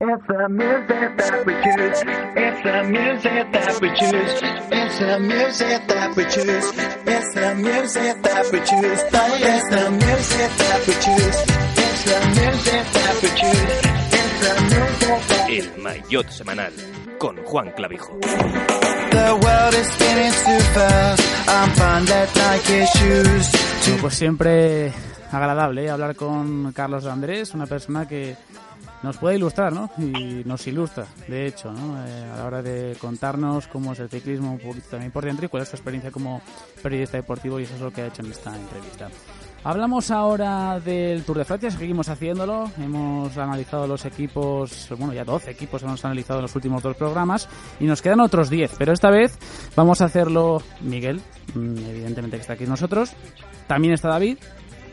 It's the music that we choose. It's the music that we choose. It's the music that we choose. It's the music that we choose. It's the music that we choose. It's the music that we choose. It's the music that El Maillot Semanal con Juan Clavijo. The world is spinning too fast. I'm fine that Nike shoes. Bueno, pues siempre agradable ¿eh? hablar con Carlos Andrés, una persona que nos puede ilustrar, ¿no? Y nos ilustra, de hecho. Eh, a la hora de contarnos cómo es el ciclismo un poquito también por dentro y cuál es su experiencia como periodista deportivo y eso es lo que ha hecho en esta entrevista. Hablamos ahora del Tour de Francia, seguimos haciéndolo, hemos analizado los equipos, bueno ya 12 equipos hemos analizado en los últimos dos programas y nos quedan otros 10, pero esta vez vamos a hacerlo Miguel, mm, evidentemente que está aquí nosotros, también está David,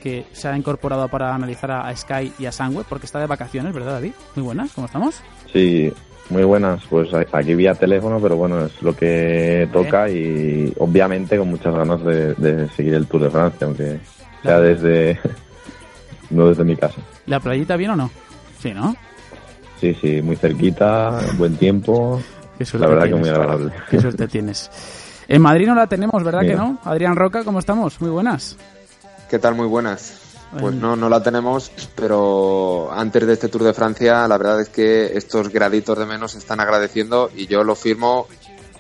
que se ha incorporado para analizar a, Sky y a Sangwe, porque está de vacaciones, ¿verdad David? Muy buenas, ¿cómo estamos? Sí, muy buenas. Pues aquí vía teléfono, pero bueno, es lo que toca y obviamente con muchas ganas de, de seguir el Tour de Francia, aunque sea Claro. desde no desde mi casa. ¿La playita bien o no? Sí, ¿no? Sí, sí, muy cerquita, buen tiempo. Qué La verdad que muy agradable. Qué suerte tienes. En Madrid no la tenemos, ¿verdad Mira. que no? Adrián Roca, ¿cómo estamos? Muy buenas. ¿Qué tal? Muy buenas. Pues no, no la tenemos, pero antes de este Tour de Francia, la verdad es que estos graditos de menos se están agradeciendo y yo lo firmo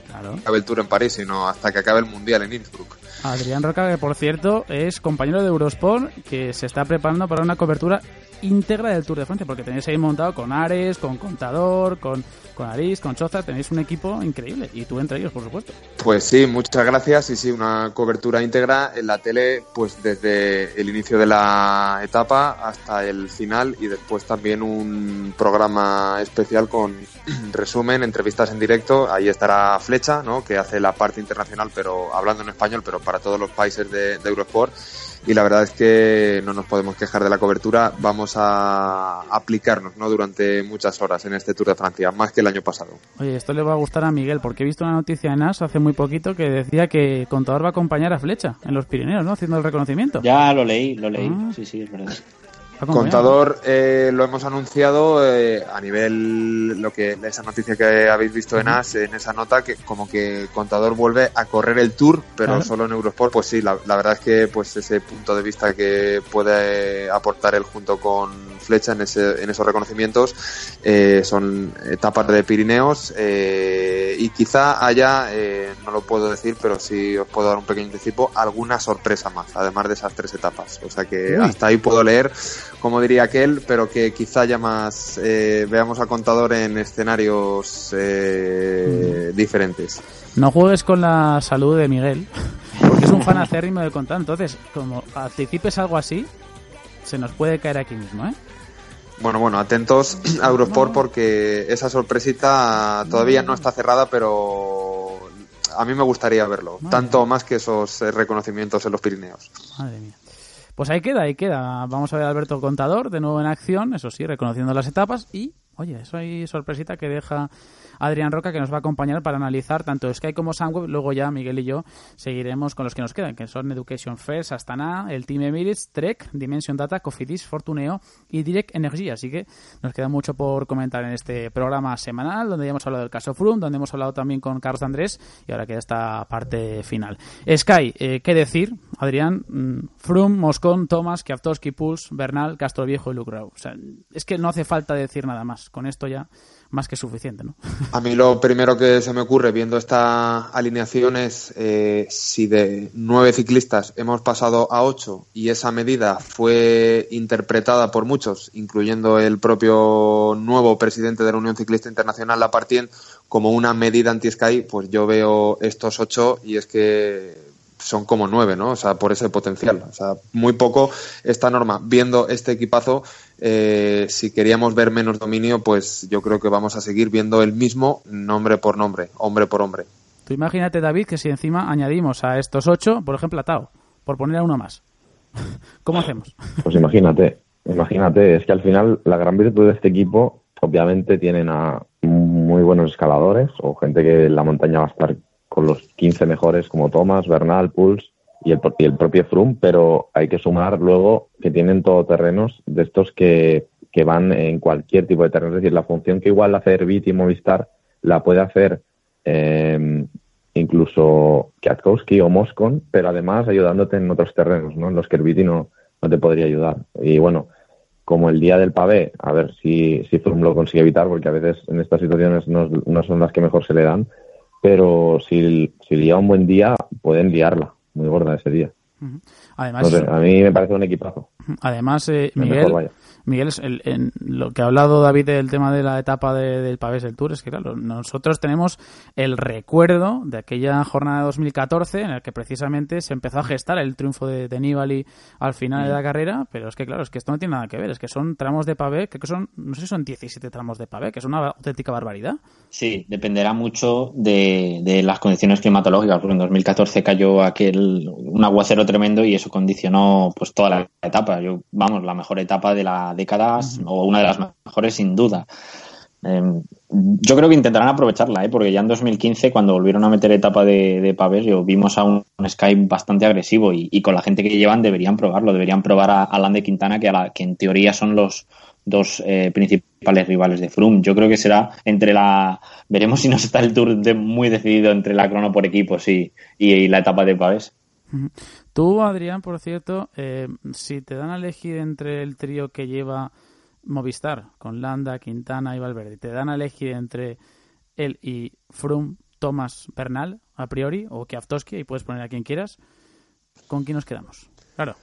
Claro. acabe el Tour en París, sino hasta que acabe el Mundial en Innsbruck. Adrián Roca, que por cierto es compañero de Eurosport, que se está preparando para una cobertura íntegra del Tour de Francia, porque tenéis ahí montado con Ares, con Contador, con, con Aris, con Choza, tenéis un equipo increíble, y tú entre ellos, por supuesto. Pues sí, muchas gracias y sí, una cobertura íntegra en la tele, pues desde el inicio de la etapa hasta el final y después también un programa especial con resumen, entrevistas en directo. Ahí estará Flecha, ¿no? Que hace la parte internacional, pero hablando en español, pero para todos los países de, de Eurosport. Y la verdad es que no nos podemos quejar de la cobertura. Vamos a aplicarnos, ¿no? Durante muchas horas en este Tour de Francia, más que el año pasado. Oye, esto le va a gustar a Miguel, porque he visto una noticia en AS hace muy poquito que decía que Contador va a acompañar a Flecha en los Pirineos, ¿no? Haciendo el reconocimiento. Ya lo leí, lo leí. Ah. Sí, sí, es verdad. Contador eh, lo hemos anunciado eh, a nivel lo que esa noticia que habéis visto en AS en esa nota que como que Contador vuelve a correr el Tour pero Claro. solo en Eurosport pues sí la, la verdad es que pues ese punto de vista que puede aportar él junto con Flecha en ese en esos reconocimientos eh, son etapas de Pirineos eh, y quizá haya eh, no lo puedo decir pero sí os puedo dar un pequeño anticipo alguna sorpresa más además de esas tres etapas o sea que Uy. hasta ahí puedo leer como diría aquel, pero que quizá ya más eh, veamos a Contador en escenarios eh, diferentes. No juegues con la salud de Miguel, porque es un fan acérrimo de Contador. Entonces, como anticipes algo así, se nos puede caer aquí mismo, ¿eh? Bueno, bueno, atentos a Eurosport porque esa sorpresita todavía no está cerrada, pero a mí me gustaría verlo, Madre tanto mía. más que esos eh, reconocimientos en los Pirineos. Madre mía. Pues ahí queda, ahí queda. Vamos a ver a Alberto Contador de nuevo en acción, eso sí, reconociendo las etapas y, oye, eso hay sorpresita que deja Adrián Roca que nos va a acompañar para analizar tanto Sky como Sunweb. Luego ya Miguel y yo seguiremos con los que nos quedan, que son Education First, Astana, el Team Emirates, Trek, Dimension Data, Cofidis, Fortuneo y Direct Energy. Así que nos queda mucho por comentar en este programa semanal, donde ya hemos hablado del caso Froome, donde hemos hablado también con Carlos Andrés y ahora queda esta parte final. Sky, eh, ¿qué decir? Adrián, mm, Froome, Moscón, Thomas, Kwiatkowski, Puls, Bernal, Castro Viejo y Rowe. O sea, es que no hace falta decir nada más. Con esto ya más que suficiente, ¿no? A mí lo primero que se me ocurre viendo esta alineación es eh, si de nueve ciclistas hemos pasado a ocho y esa medida fue interpretada por muchos, incluyendo el propio nuevo presidente de la Unión Ciclista Internacional, Lapartien, como una medida anti-Sky, pues yo veo estos ocho y es que son como nueve, ¿no? O sea, por ese potencial. O sea, muy poco esta norma, viendo este equipazo, eh, si queríamos ver menos dominio, pues yo creo que vamos a seguir viendo el mismo nombre por nombre, hombre por hombre. Tú imagínate, David, que si encima añadimos a estos ocho, por ejemplo, a Tao, por poner a uno más. ¿Cómo hacemos? Pues imagínate, imagínate, es que al final la gran virtud de este equipo, obviamente tienen a muy buenos escaladores o gente que en la montaña va a estar con los 15 mejores como Thomas, Bernal, Puls y el, y el propio Froome, pero hay que sumar luego que tienen todoterrenos de estos que, que van en cualquier tipo de terreno. Es decir, la función que igual hace Herbit y Movistar la puede hacer eh, incluso Kwiatkowski o Moscon, pero además ayudándote en otros terrenos, ¿no? En los que Herbiti no, no te podría ayudar. Y bueno, como el día del pavé, a ver si, si Froome lo consigue evitar, porque a veces en estas situaciones no, no son las que mejor se le dan, pero si, si lía un buen día, pueden liarla muy gorda ese día. Además, No sé, a mí me parece un equipazo. además eh, El Miguel. Miguel, es el- en lo que ha hablado David del tema de la etapa de- del Pavés del Tour es que, claro, nosotros tenemos el recuerdo de aquella jornada de 2014 en el que precisamente se empezó a gestar el triunfo de, de Nibali al final de la carrera, pero es que, claro, es que esto no tiene nada que ver, es que son tramos de pavé, que son, no sé si son 17 tramos de pavé, que es una auténtica barbaridad. Sí, dependerá mucho de, de las condiciones climatológicas, porque en 2014 cayó aquel un aguacero tremendo y eso condicionó pues toda la etapa. Yo, vamos, la mejor etapa de la década o una de las mejores sin duda. Eh, yo creo que intentarán aprovecharla, ¿eh? porque ya en 2015, cuando volvieron a meter etapa de, de pavés, yo vimos a un, un Sky bastante agresivo y, y con la gente que llevan deberían probarlo, deberían probar a, a Lande Quintana, que, a la, que en teoría son los dos eh, principales rivales de Froome. Yo creo que será entre la... Veremos si nos está el Tour de- muy decidido entre la crono por equipos y, y, y la etapa de pavés. Tú, Adrián, por cierto, eh, si te dan a elegir entre el trío que lleva Movistar, con Landa, Quintana y Valverde, te dan a elegir entre él y Froome, Thomas, Bernal, a priori, o Kwiatkowski, y puedes poner a quien quieras, ¿con quién nos quedamos? Claro.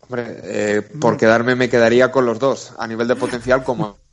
Hombre, eh, por quedarme me quedaría con los dos, a nivel de potencial como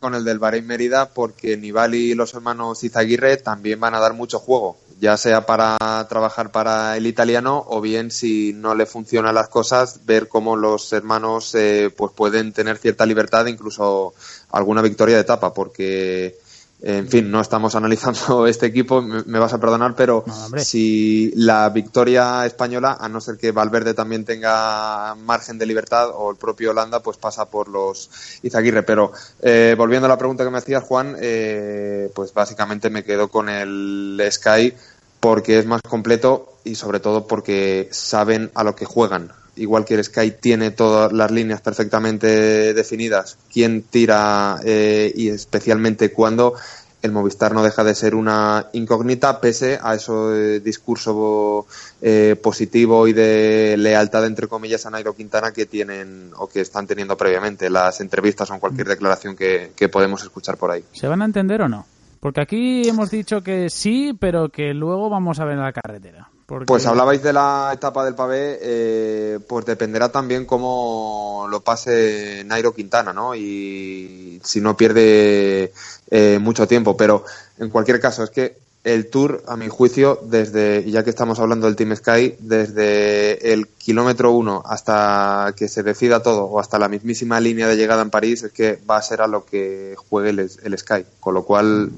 con el del Bahrein Mérida, porque Nibali y los hermanos Izaguirre también van a dar mucho juego, ya sea para trabajar para el italiano o bien si no le funcionan las cosas, ver cómo los hermanos eh, pues pueden tener cierta libertad, incluso alguna victoria de etapa, porque en fin, no estamos analizando este equipo, me, vas a perdonar, pero No, si la victoria española, a no ser que Valverde también tenga margen de libertad o el propio Holanda, pues pasa por los Izaguirre. Pero eh, volviendo a la pregunta que me hacías, Juan, eh, pues básicamente me quedo con el Sky porque es más completo y sobre todo porque saben a lo que juegan. Igual que el Sky tiene todas las líneas perfectamente definidas, quién tira eh, y especialmente cuándo, el Movistar no deja de ser una incógnita pese a ese discurso eh, positivo y de lealtad entre comillas a Nairo Quintana que tienen o que están teniendo previamente las entrevistas o cualquier declaración que, que podemos escuchar por ahí. ¿Se van a entender o no? Porque aquí hemos dicho que sí, pero que luego vamos a ver la carretera. Porque- Pues hablabais de la etapa del pavé, eh, pues dependerá también cómo lo pase Nairo Quintana, ¿no? Y si no pierde eh, mucho tiempo. Pero en cualquier caso, es que el Tour, a mi juicio, desde, ya que estamos hablando del Team Sky, desde el kilómetro uno hasta que se decida todo, o hasta la mismísima línea de llegada en París, es que va a ser a lo que juegue el, el Sky. Con lo cual,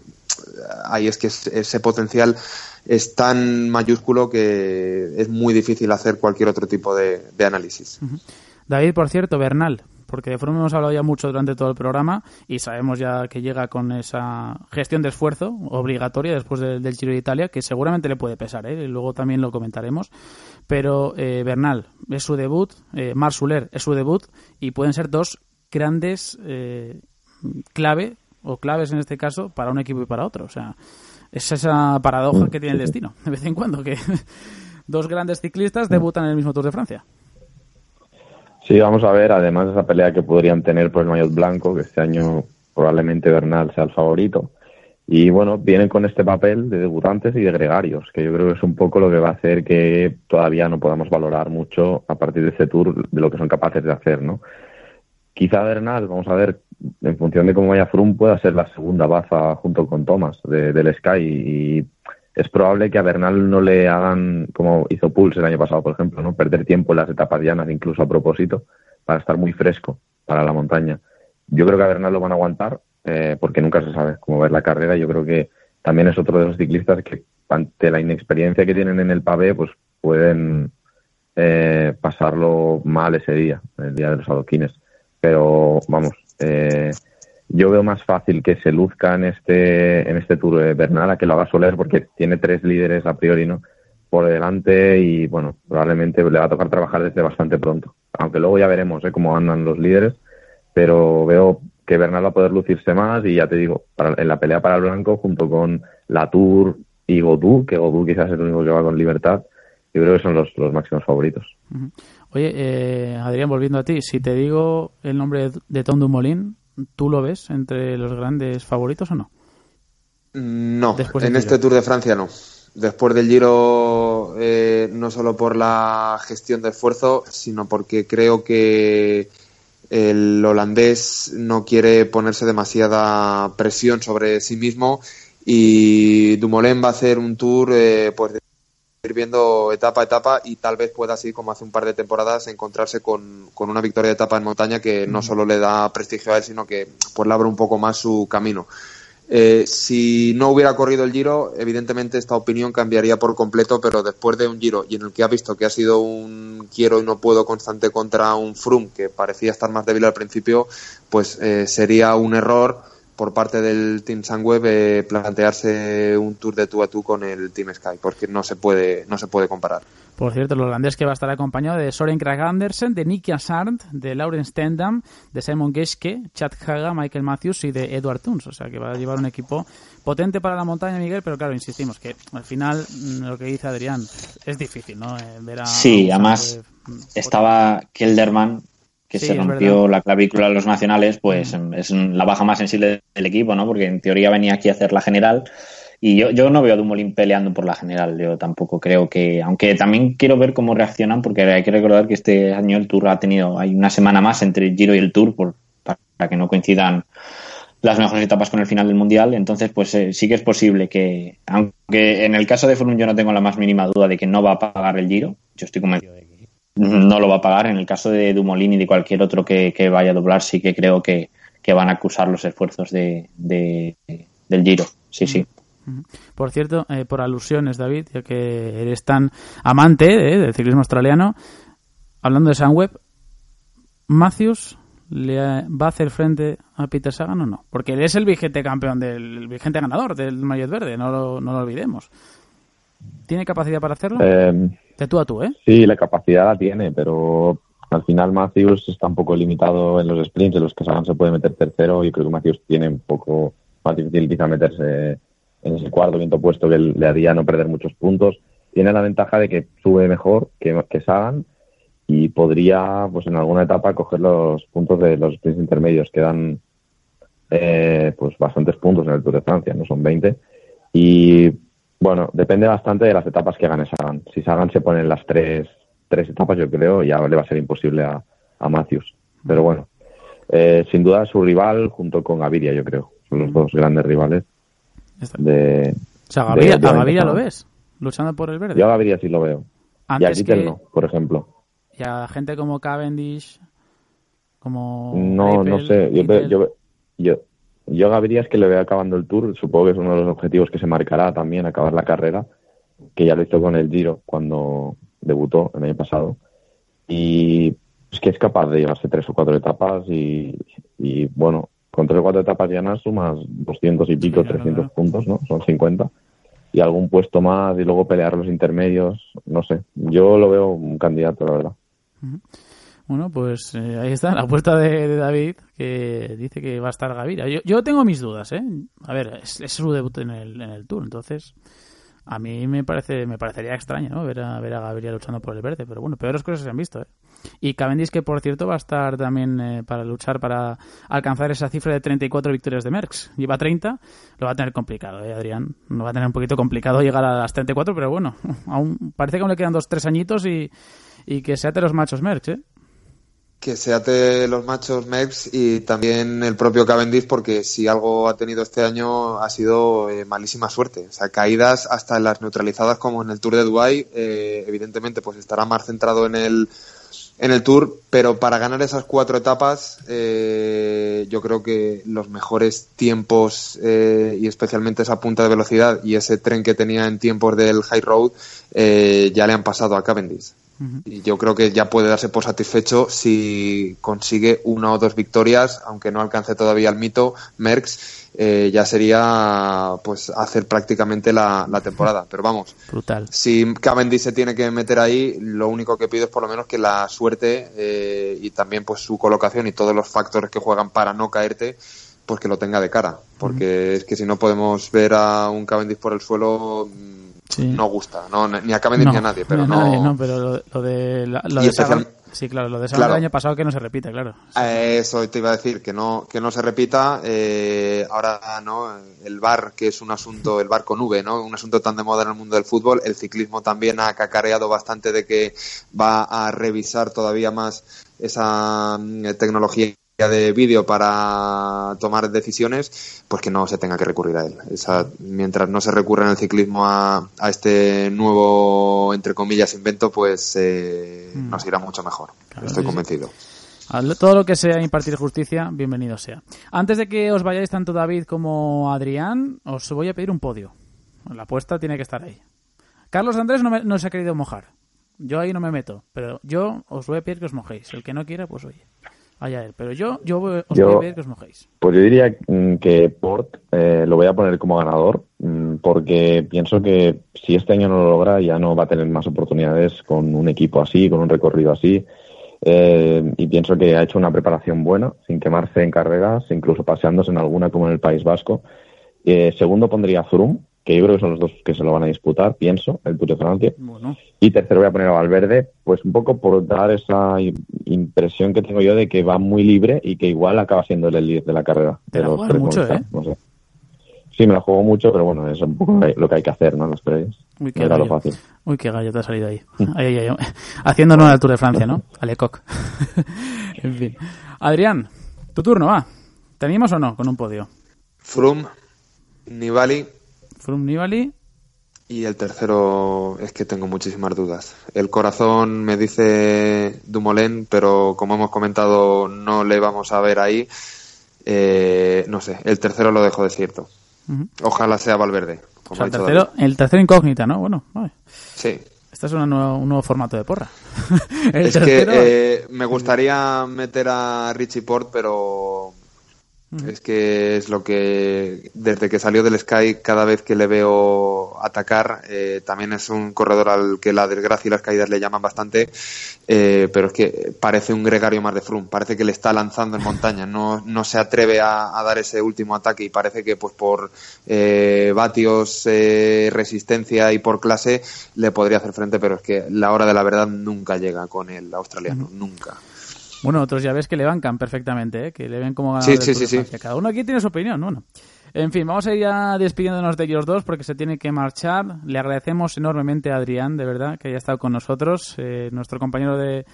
ahí es que es- ese potencial es tan mayúsculo que es muy difícil hacer cualquier otro tipo de, análisis. David, por cierto, Bernal, porque de Froome hemos hablado ya mucho durante todo el programa y sabemos ya que llega con esa gestión de esfuerzo obligatoria después del, Giro de Italia, que seguramente le puede pesar, ¿eh? luego también lo comentaremos. Pero eh, Bernal es su debut, eh, Marc es su debut y pueden ser dos grandes eh, clave o claves en este caso para un equipo y para otro. O sea, es esa paradoja que tiene el destino de vez en cuando, que dos grandes ciclistas debutan en el mismo Tour de Francia. Sí, vamos a ver, además de esa pelea que podrían tener por el maillot blanco, que este año probablemente Bernal sea el favorito. Y bueno, vienen con este papel de debutantes y de gregarios, que yo creo que es un poco lo que va a hacer que todavía no podamos valorar mucho a partir de este tour de lo que son capaces de hacer, ¿no? Quizá Bernal, vamos a ver, en función de cómo vaya Froome, pueda ser la segunda baza junto con Thomas de- del Sky y es probable que a Bernal no le hagan como hizo Pulse el año pasado, por ejemplo, ¿no? Perder tiempo en las etapas llanas, incluso a propósito, para estar muy fresco para la montaña. Yo creo que a Bernal lo van a aguantar, eh, porque nunca se sabe cómo ver la carrera. Yo creo que también es otro de los ciclistas que ante la inexperiencia que tienen en el pavé, pues pueden eh, pasarlo mal ese día, el día de los adoquines. Pero vamos, eh, yo veo más fácil que se luzca en este, en este Tour de Bernal a que lo haga Soler porque tiene tres líderes a priori, ¿no? Por delante y, bueno, probablemente le va a tocar trabajar desde bastante pronto. Aunque luego ya veremos ¿eh? cómo andan los líderes, pero veo que Bernal va a poder lucirse más y ya te digo, para, en la pelea para el blanco junto con Latour y Godú, que Godú quizás es el único que va con libertad, yo creo que son los, los máximos favoritos. Oye, eh, Adrián, volviendo a ti, si te digo el nombre de Tom Dumoulin, ¿tú lo ves entre los grandes favoritos o no? No, en este Tour de Francia no. Después del Giro, eh, no solo por la gestión de esfuerzo, sino porque creo que el holandés no quiere ponerse demasiada presión sobre sí mismo y Dumoulin va a hacer un tour eh, pues ir viendo etapa a etapa y tal vez pueda así como hace un par de temporadas encontrarse con, una victoria de etapa en montaña que no solo le da prestigio a él sino que pues le abre un poco más su camino. Eh, si no hubiera corrido el Giro evidentemente esta opinión cambiaría por completo pero después de un Giro y en el que ha visto que ha sido un quiero y no puedo constante contra un Froome que parecía estar más débil al principio pues eh, sería un error por parte del Team Sunweb eh, plantearse un tour de tú a tú con el Team Sky, porque no se puede, no se puede comparar. Por cierto, el holandés que va a estar acompañado de Soren Krag Andersen, de Nicky Sarnt, de Lauren Stendam, de Simon Geske, Chad Haga, Michael Matthews y de Edward Tunes. O sea que va a llevar un equipo potente para la montaña, Miguel, pero claro, insistimos que al final mm, lo que dice Adrián es difícil, ¿no? Eh, ver a, sí, además estaba Kelderman que se rompió la clavícula de los nacionales, pues es la baja más sensible del equipo, ¿no? Porque en teoría venía aquí a hacer la general. Y yo, yo no veo a Dumoulin peleando por la general. Yo tampoco creo que. Aunque también quiero ver cómo reaccionan, porque hay que recordar que este año el Tour ha tenido. Hay una semana más entre el Giro y el Tour por, para que no coincidan las mejores etapas con el final del mundial. Entonces, pues eh, sí que es posible que. Aunque en el caso de Froome yo no tengo la más mínima duda de que no va a pagar el Giro. Yo estoy convencido de no lo va a pagar. En el caso de Dumolini y de cualquier otro que, vaya a doblar, sí que creo que, van a acusar los esfuerzos de, del Giro. Sí, sí. Por cierto, eh, por alusiones, David, ya que eres tan amante eh, del ciclismo australiano, hablando de Sunweb, ¿Matthews le va a hacer frente a Peter Sagan o no? Porque él es el vigente campeón, del vigente ganador del Maillot Verde, no lo, no lo olvidemos. ¿Tiene capacidad para hacerlo? Eh, de tú a tú, ¿eh? Sí, la capacidad la tiene, pero al final Matthews está un poco limitado en los sprints, en los que Sagan se puede meter tercero y creo que Matthews tiene un poco más difícil quizá meterse en ese cuarto, quinto puesto que le haría no perder muchos puntos. Tiene la ventaja de que sube mejor que, que Sagan y podría, pues en alguna etapa, coger los puntos de los sprints intermedios, que dan eh, pues bastantes puntos en el Tour de Francia, no son 20. Y bueno, depende bastante de las etapas que gane Sagan. Si Sagan se pone en las tres, tres etapas, yo creo, ya le va a ser imposible a, a Matthews. Pero bueno, eh, sin duda su rival junto con Gaviria, yo creo. Son los dos grandes rivales. De, o sea, Gaviria, ¿a Gaviria lo ves? Luchando por el verde. Yo a Gaviria sí lo veo. y a Kittel no, por ejemplo. Y a gente como Cavendish, como... No, no sé. yo, yo, yo Gaviria es que le veo acabando el Tour, supongo que es uno de los objetivos que se marcará también, acabar la carrera, que ya lo hizo con el Giro cuando debutó el año pasado. Y es que es capaz de llevarse tres o cuatro etapas y, bueno, con tres o cuatro etapas ya sumas 200 y pico, 300 puntos, ¿no? Son 50. Y algún puesto más y luego pelear los intermedios, no sé. Yo lo veo un candidato, la verdad. Bueno, pues eh, ahí está la apuesta de, David que dice que va a estar Gaviria. Yo, yo tengo mis dudas, ¿eh? A ver, es, su debut en el, en el Tour, entonces a mí me parece me parecería extraño, ¿no? Ver a, ver a Gaviria luchando por el verde, pero bueno, peores cosas se han visto, ¿eh? Y Cavendish que, por cierto, va a estar también eh, para luchar para alcanzar esa cifra de 34 victorias de Merckx. Lleva 30, lo va a tener complicado, ¿eh, Adrián? Lo va a tener un poquito complicado llegar a las 34, pero bueno, aún parece que aún le quedan dos, tres añitos y, y que sea de los machos Merckx, ¿eh? Que se ate los machos Mex y también el propio Cavendish, porque si algo ha tenido este año ha sido eh, malísima suerte. O sea, caídas hasta las neutralizadas como en el Tour de Dubai, eh, evidentemente pues estará más centrado en el en el Tour, pero para ganar esas cuatro etapas, eh, yo creo que los mejores tiempos eh, y especialmente esa punta de velocidad y ese tren que tenía en tiempos del High Road eh, ya le han pasado a Cavendish. Y yo creo que ya puede darse por satisfecho si consigue una o dos victorias, aunque no alcance todavía el mito, Merckx, eh, ya sería pues hacer prácticamente la, la temporada. Pero vamos, Brutal. si Cavendish se tiene que meter ahí, lo único que pido es por lo menos que la suerte eh, y también pues su colocación y todos los factores que juegan para no caerte, pues que lo tenga de cara. Porque es que si no podemos ver a un Cavendish por el suelo, Sí. no gusta. No, ni a Cavendish ni a nadie, pero no... nadie, no, pero lo, lo de la- lo de especial- sí, claro, lo de Sagan Claro. del año pasado que no se repita, claro. Eso te iba a decir, que no, que no se repita. eh, ahora, ¿no? El bar, que es un asunto, el bar con V, ¿no? Un asunto tan de moda en el mundo del fútbol. El ciclismo también ha cacareado bastante de que va a revisar todavía más esa mm, tecnología de vídeo para tomar decisiones, pues que no se tenga que recurrir a él. Esa, mientras no se recurra en el ciclismo a, a este nuevo, entre comillas, invento, pues eh, Mm. nos irá mucho mejor. Claro, Estoy sí, convencido. Todo lo que sea impartir justicia, bienvenido sea. Antes de que os vayáis tanto David como Adrián, os voy a pedir un podio. La apuesta tiene que estar ahí. Carlos Andrés no, me- no se ha querido mojar. Yo ahí no me meto, pero yo os voy a pedir que os mojéis. El que no quiera, pues oye, allá él. Pero yo, yo os Yo- voy a pedir que os mojéis. Pues yo diría mm, que Port eh, lo voy a poner como ganador mm, porque pienso que si este año no lo logra ya no va a tener más oportunidades con un equipo así, con un recorrido así. Eh, y pienso que ha hecho una preparación buena, sin quemarse en carreras, incluso paseándose en alguna como en el País Vasco. Eh, segundo pondría Froome, que yo creo que son los dos que se lo van a disputar, pienso, el Tour de Francia. Bueno, Y tercero voy a poner a Valverde, pues un poco por dar esa impresión que tengo yo de que va muy libre y que igual acaba siendo el líder de la carrera. Te de la los tres mucho, ¿eh? No sé. Sí, me la juego mucho, pero bueno, es un poco lo que hay que hacer, ¿no? En las previas. Uy, qué lo gallo. fácil. Uy, qué gallo te ha salido ahí. Ahí, ahí, ahí. Haciendo honor al Tour de Francia, ¿no? Alecoq. en fin. Adrián, tu turno, va. ¿Te animas o no con un podio? Froome, Nibali Froome Nibali. y el tercero es que tengo muchísimas dudas. El corazón me dice Dumoulin, pero como hemos comentado no le vamos a ver ahí. Eh, no sé, el tercero lo dejo desierto. Ujú. Ojalá sea Valverde. O Como sea, ha el tercero, el tercero incógnita, ¿no? Bueno, vale. Sí. este es una nueva- un nuevo formato de porra. el Es que tercero, eh, me gustaría meter a Richie Port, pero es que es lo que desde que salió del Sky cada vez que le veo atacar eh, también es un corredor al que la desgracia y las caídas le llaman bastante eh, pero es que parece un gregario más de Froome. Parece que le está lanzando en montaña. No, no se atreve a, a dar ese último ataque y parece que pues por eh, vatios eh, resistencia y por clase le podría hacer frente pero es que la hora de la verdad nunca llega con el australiano. Nunca Bueno, otros ya ves que le bancan perfectamente, ¿eh? que le ven como ganador Sí, sí, sí, sí. Cada uno aquí tiene su opinión, bueno. En fin, vamos a ir ya despidiéndonos de ellos dos porque se tiene que marchar. Le agradecemos enormemente a Adrián, de verdad, que haya estado con nosotros, eh, nuestro compañero de,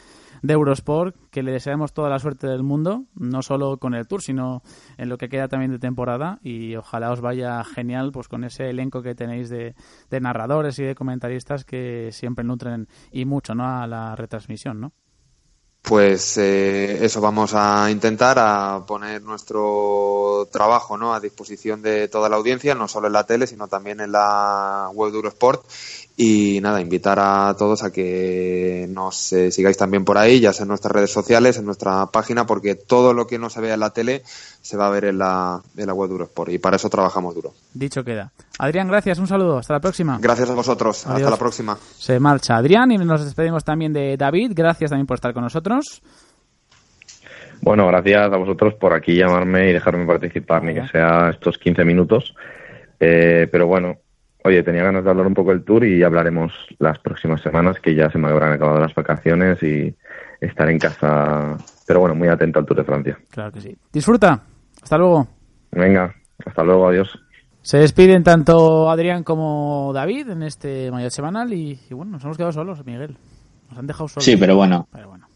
de Eurosport, que le deseamos toda la suerte del mundo, no solo con el Tour, sino en lo que queda también de temporada y ojalá os vaya genial pues con ese elenco que tenéis de, de narradores y de comentaristas que siempre nutren y mucho ¿no? a la retransmisión, ¿no? Pues eh, eso vamos a intentar, a poner nuestro trabajo ¿no? a disposición de toda la audiencia, no solo en la tele, sino también en la web de Eurosport. Y nada, invitar a todos a que nos eh, sigáis también por ahí, ya sea en nuestras redes sociales, en nuestra página, porque todo lo que no se vea en la tele se va a ver en la, en la web de Eurosport. Y para eso trabajamos duro. Dicho queda. Adrián, gracias, un saludo, hasta la próxima. Gracias a vosotros. Adiós. Hasta la próxima. Se marcha Adrián y nos despedimos también de David. Gracias también por estar con nosotros. Bueno, gracias a vosotros por aquí llamarme y dejarme participar, ni que sea estos 15 minutos. Eh, pero bueno, oye, tenía ganas de hablar un poco del tour y hablaremos las próximas semanas, que ya se me habrán acabado las vacaciones y estar en casa. Pero bueno, muy atento al Tour de Francia. Claro que sí. Disfruta. Hasta luego. Venga, hasta luego, adiós. Se despiden tanto Adrián como David en este mayo semanal y, y bueno, nos hemos quedado solos, Miguel. Nos han dejado solos. Sí, pero bueno. Pero bueno.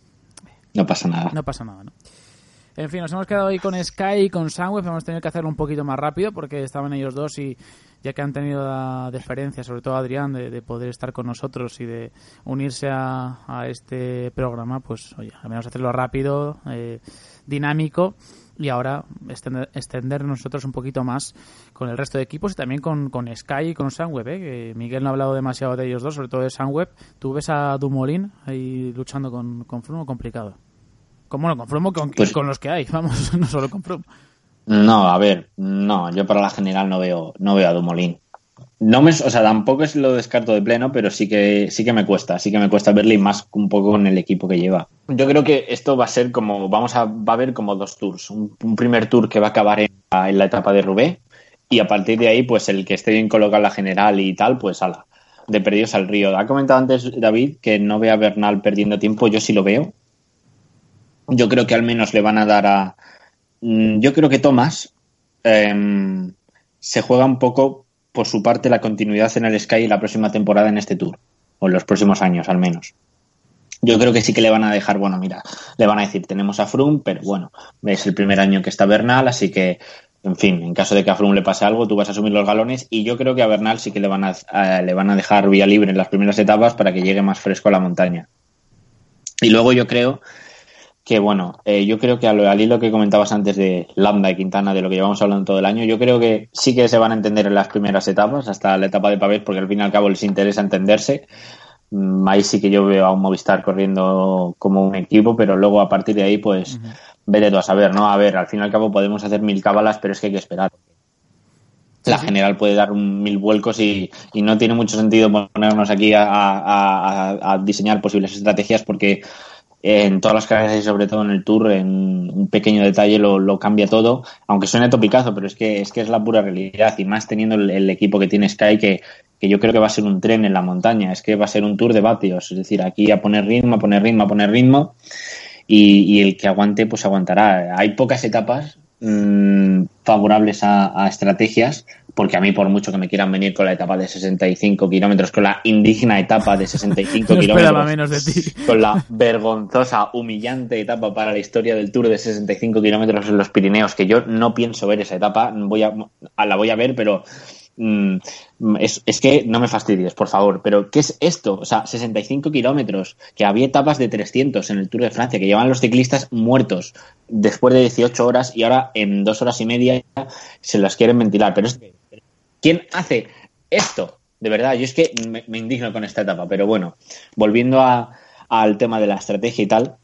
No pasa nada. No pasa nada, ¿no? En fin, nos hemos quedado ahí con Sky y con Sunweb. Hemos tenido que hacerlo un poquito más rápido porque estaban ellos dos y ya que han tenido la deferencia, sobre todo Adrián, de, de poder estar con nosotros y de unirse a, este programa, pues oye, al menos hacerlo rápido, eh, dinámico y ahora extender, nosotros un poquito más con el resto de equipos y también con, con Sky y con Sunweb, ¿eh? que Miguel no ha hablado demasiado de ellos dos, sobre todo de Sunweb. ¿Tú ves a Dumoulin ahí luchando con, con Froome complicado? Con, bueno, con Froome con, Pues- con los que hay, vamos, no solo con Froome. No, a ver, no, yo para la general no veo, no veo a Dumoulin. No me, o sea, tampoco es lo descarto de pleno, pero sí que, sí que me cuesta, sí que me cuesta verle y más un poco con el equipo que lleva. Yo creo que esto va a ser como, vamos a, va a haber como dos tours. Un, un primer tour que va a acabar en la, en la etapa de Roubaix y a partir de ahí, pues el que esté bien colocado en la general y tal, pues ala, de perdidos al río. Ha comentado antes David que no ve a Bernal perdiendo tiempo, yo sí lo veo. Yo creo que al menos le van a dar a, Mm, yo creo que Thomas em, se juega un poco por su parte la continuidad en el Sky la próxima temporada en este tour, o en los próximos años al menos. Yo creo que sí que le van a dejar, bueno, mira, le van a decir, tenemos a Froome, pero bueno, es el primer año que está Bernal, así que, en fin, en caso de que a Froome le pase algo, tú vas a asumir los galones y yo creo que a Bernal sí que le van a, a- le van a dejar vía libre en las primeras etapas para que llegue más fresco a la montaña. Y luego yo creo que bueno, eh, yo creo que al, hilo que comentabas antes de Lambda y Quintana, de lo que llevamos hablando todo el año, yo creo que sí que se van a entender en las primeras etapas, hasta la etapa de Pavés, porque al fin y al cabo les interesa entenderse. Mm, Ahí sí que yo veo a un Movistar corriendo como un equipo, pero luego a partir de ahí, pues, vete tú a saber, ¿no? A ver, al fin y al cabo podemos hacer mil cábalas, pero es que hay que esperar. La general puede dar un mil vuelcos y, y no tiene mucho sentido ponernos aquí a, a- a- a diseñar posibles estrategias porque en todas las carreras y sobre todo en el Tour, en un pequeño detalle lo, cambia todo, aunque suene topicazo, pero es que es que es la pura realidad. Y más teniendo el, equipo que tiene Sky que, que yo creo que va a ser un tren en la montaña, es que va a ser un Tour de vatios, es decir, aquí a poner ritmo, a poner ritmo, a poner ritmo. Y, y el que aguante pues aguantará. Hay pocas etapas mm, favorables a estrategias porque a mí por mucho que me quieran venir con la etapa de 65 kilómetros, con la indigna etapa de 65 No esperaba kilómetros, menos de ti. con la vergonzosa, humillante etapa para la historia del Tour de 65 kilómetros en los Pirineos, que yo no pienso ver esa etapa, voy a, la voy a ver, pero mm, es, es que no me fastidies, por favor. Pero, ¿qué es esto? O sea, 65 kilómetros, que había etapas de 300 en el Tour de Francia, que llevan los ciclistas muertos después de 18 horas y ahora en dos horas y media se las quieren ventilar. Pero es ¿Quién hace esto? De verdad, yo es que me, me indigno con esta etapa, pero bueno, volviendo a- al tema de la estrategia y tal,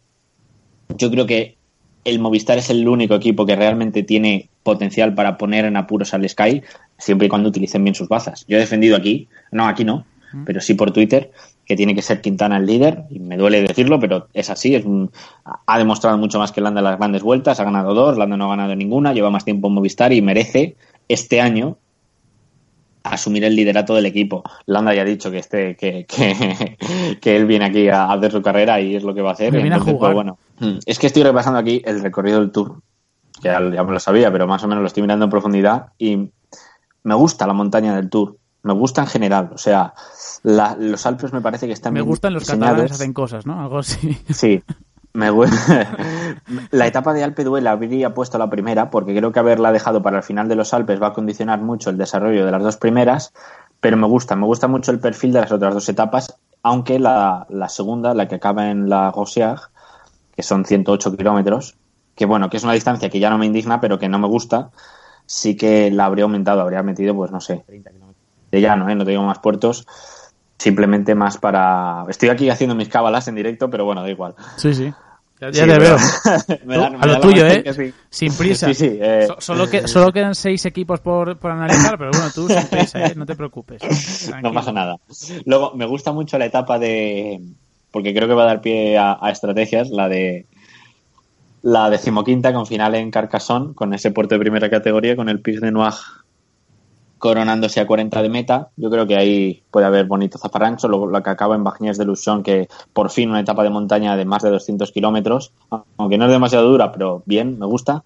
yo creo que el Movistar es el único equipo que realmente tiene potencial para poner en apuros al Sky, siempre y cuando utilicen bien sus bazas. Yo he defendido aquí, no, aquí no, pero sí por Twitter, que tiene que ser Quintana el líder, y me duele decirlo, pero es así, es un- ha demostrado mucho más que Landa en las grandes vueltas, ha ganado dos, Landa no ha ganado ninguna, lleva más tiempo en Movistar y merece este año asumir el liderato del equipo. Landa ya ha dicho que este que, que, que él viene aquí a hacer su carrera y es lo que va a hacer. Que viene a Entonces, jugar. pues, bueno, Mm, es que estoy repasando aquí el recorrido del Tour, que ya, ya me lo sabía, pero más o menos lo estoy mirando en profundidad y me gusta la montaña del Tour. Me gusta en general, o sea, la- los Alpes me parece que están Me bien gustan los diseñados. catalanes hacen cosas, ¿no? Algo así. Sí. Me la etapa de Alpe d'Huez la habría puesto la primera porque creo que haberla dejado para el final de los Alpes va a condicionar mucho el desarrollo de las dos primeras, pero me gusta, me gusta mucho el perfil de las otras dos etapas, aunque la, la segunda, la que acaba en la Gaussière, que son 108 kilómetros, que bueno, que es una distancia que ya no me indigna, pero que no me gusta, sí que la habría aumentado, habría metido, pues no sé, 30 kilómetros de llano, ¿eh? no te digo más puertos, simplemente más para... Estoy aquí haciendo mis cábalas en directo, pero bueno, da igual. Sí, sí. Ya, ya Sí, te veo. Me da- me a lo tuyo, ¿eh? sí. Sin prisa. Sí, sí, eh, So- solo, que, solo quedan seis equipos por, por analizar, pero bueno, tú sin prisa, ¿eh? No te preocupes. No pasa nada. Luego, me gusta mucho la etapa de. Porque creo que va a dar pie a, a estrategias, la de. La decimoquinta con final en Carcassonne, con ese puerto de primera categoría, con el Pic de Noir coronándose a 40 de meta. Yo creo que ahí puede haber bonito zafarrancho. Luego la que acaba en Bagnères de Luchon, que por fin una etapa de montaña de más de 200 kilómetros, aunque no es demasiado dura, pero bien, me gusta.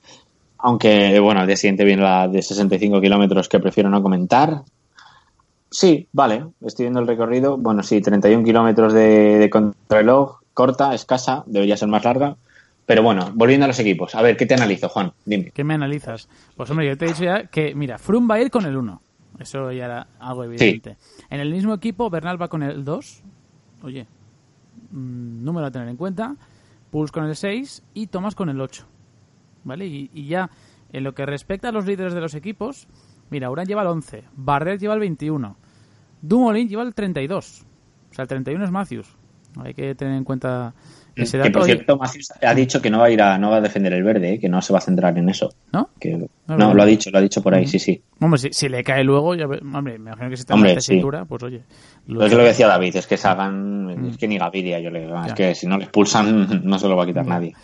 Aunque, bueno, al día siguiente viene la de 65 kilómetros que prefiero no comentar. Sí, vale, estoy viendo el recorrido. Bueno, sí, 31 kilómetros de, de contrarreloj, corta, escasa, debería ser más larga. Pero bueno, volviendo a los equipos. A ver, ¿qué te analizo, Juan? Dime. ¿Qué me analizas? Pues hombre, yo te he dicho ya que, mira, Froome va a ir con el 1. Eso ya era algo evidente. En el mismo equipo, Bernal va con el 2. Oye, mm, número a tener en cuenta. Puls con el 6 y Thomas con el 8. ¿Vale? Y, y ya, en lo que respecta a los líderes de los equipos, mira, Urán lleva el 11, Bardet lleva el 21, Dumoulin lleva el 32. O sea, el 31 es Matthews. Hay que tener en cuenta ese dato. Que por cierto, Matthews ha dicho que no va a ir a, no va a defender el verde, ¿eh? que no se va a centrar en eso. ¿No? Que, No, lo ha dicho, lo ha dicho por ahí, sí, sí. Hombre, si, si le cae luego, ya hombre, me imagino que si está Hombre, en la sí. tesitura, pues oye. Lo es lo que decía David, es que Sagan, es que ni Gaviria, yo le digo, Mm. Es que si no le expulsan no se lo va a quitar nadie.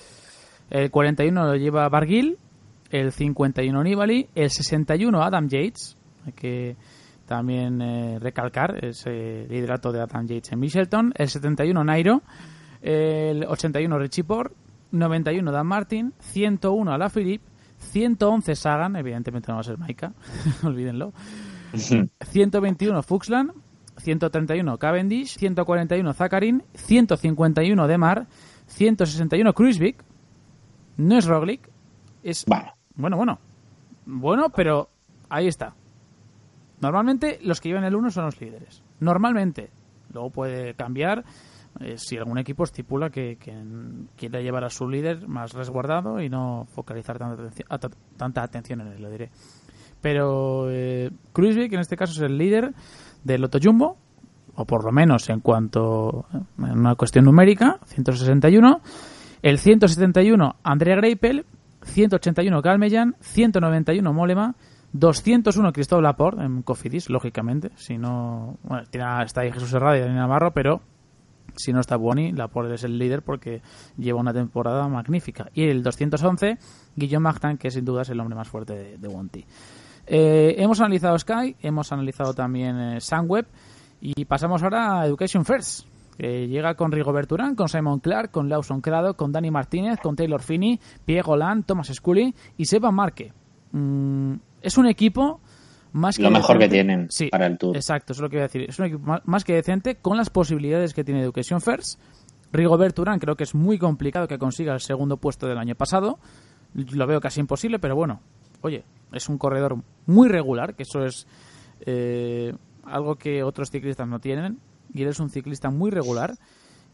El 41 lo lleva Barguil, el 51 Nibali, el 61 Adam Yates, hay que también eh, recalcar ese liderato de Adam Yates en Michelton, el 71 Nairo, el 81 Richie Port, 91 Dan Martin, 101 Alaphilippe, 111 Sagan, evidentemente no va a ser Maika, olvídenlo, 121 Fuxland, 131 Cavendish, 141 Zakarin, 151 Demar, 161 Kruisvik, no es Roglic, es Bueno, bueno, bueno, bueno, pero ahí está. Normalmente los que llevan el 1 son los líderes. Normalmente. Luego puede cambiar eh, si algún equipo estipula que, que quiere llevar a su líder más resguardado y no focalizar tanta tanta atención en él, lo diré. Pero eh, en este caso es el líder del Lotto Jumbo, o por lo menos en cuanto en una cuestión numérica, 161. El 171 Andrea Greipel, 181 Calmellan, 191 Molema, 201 Cristóbal Laporte en Cofidis, lógicamente. Si no, bueno, tiene- está ahí Jesús Herrada y Dani Navarro, pero si no está Boni, Laporte es el líder porque lleva una temporada magnífica. Y el 211, Guillaume Martin, que sin duda es el hombre más fuerte de, de Wanty. Eh, hemos analizado Sky, hemos analizado también eh, y pasamos ahora a Education First, que llega con Rigobert Urán, con Simon Clark, con Lawson Crado, con Dani Martínez, con Taylor Finney, Pierre Golan, Thomas Scully y Seba Marque. Mm, es un equipo más que Lo mejor que decente. tienen Sí, para el Tour. Exacto, eso es lo que iba a decir. Es un equipo más que decente con las posibilidades que tiene Education First. Rigobert Urán creo que es muy complicado que consiga el segundo puesto del año pasado. Lo veo casi imposible, pero bueno, oye, es un corredor muy regular, que eso es eh, algo que otros ciclistas no tienen. Y él es un ciclista muy regular.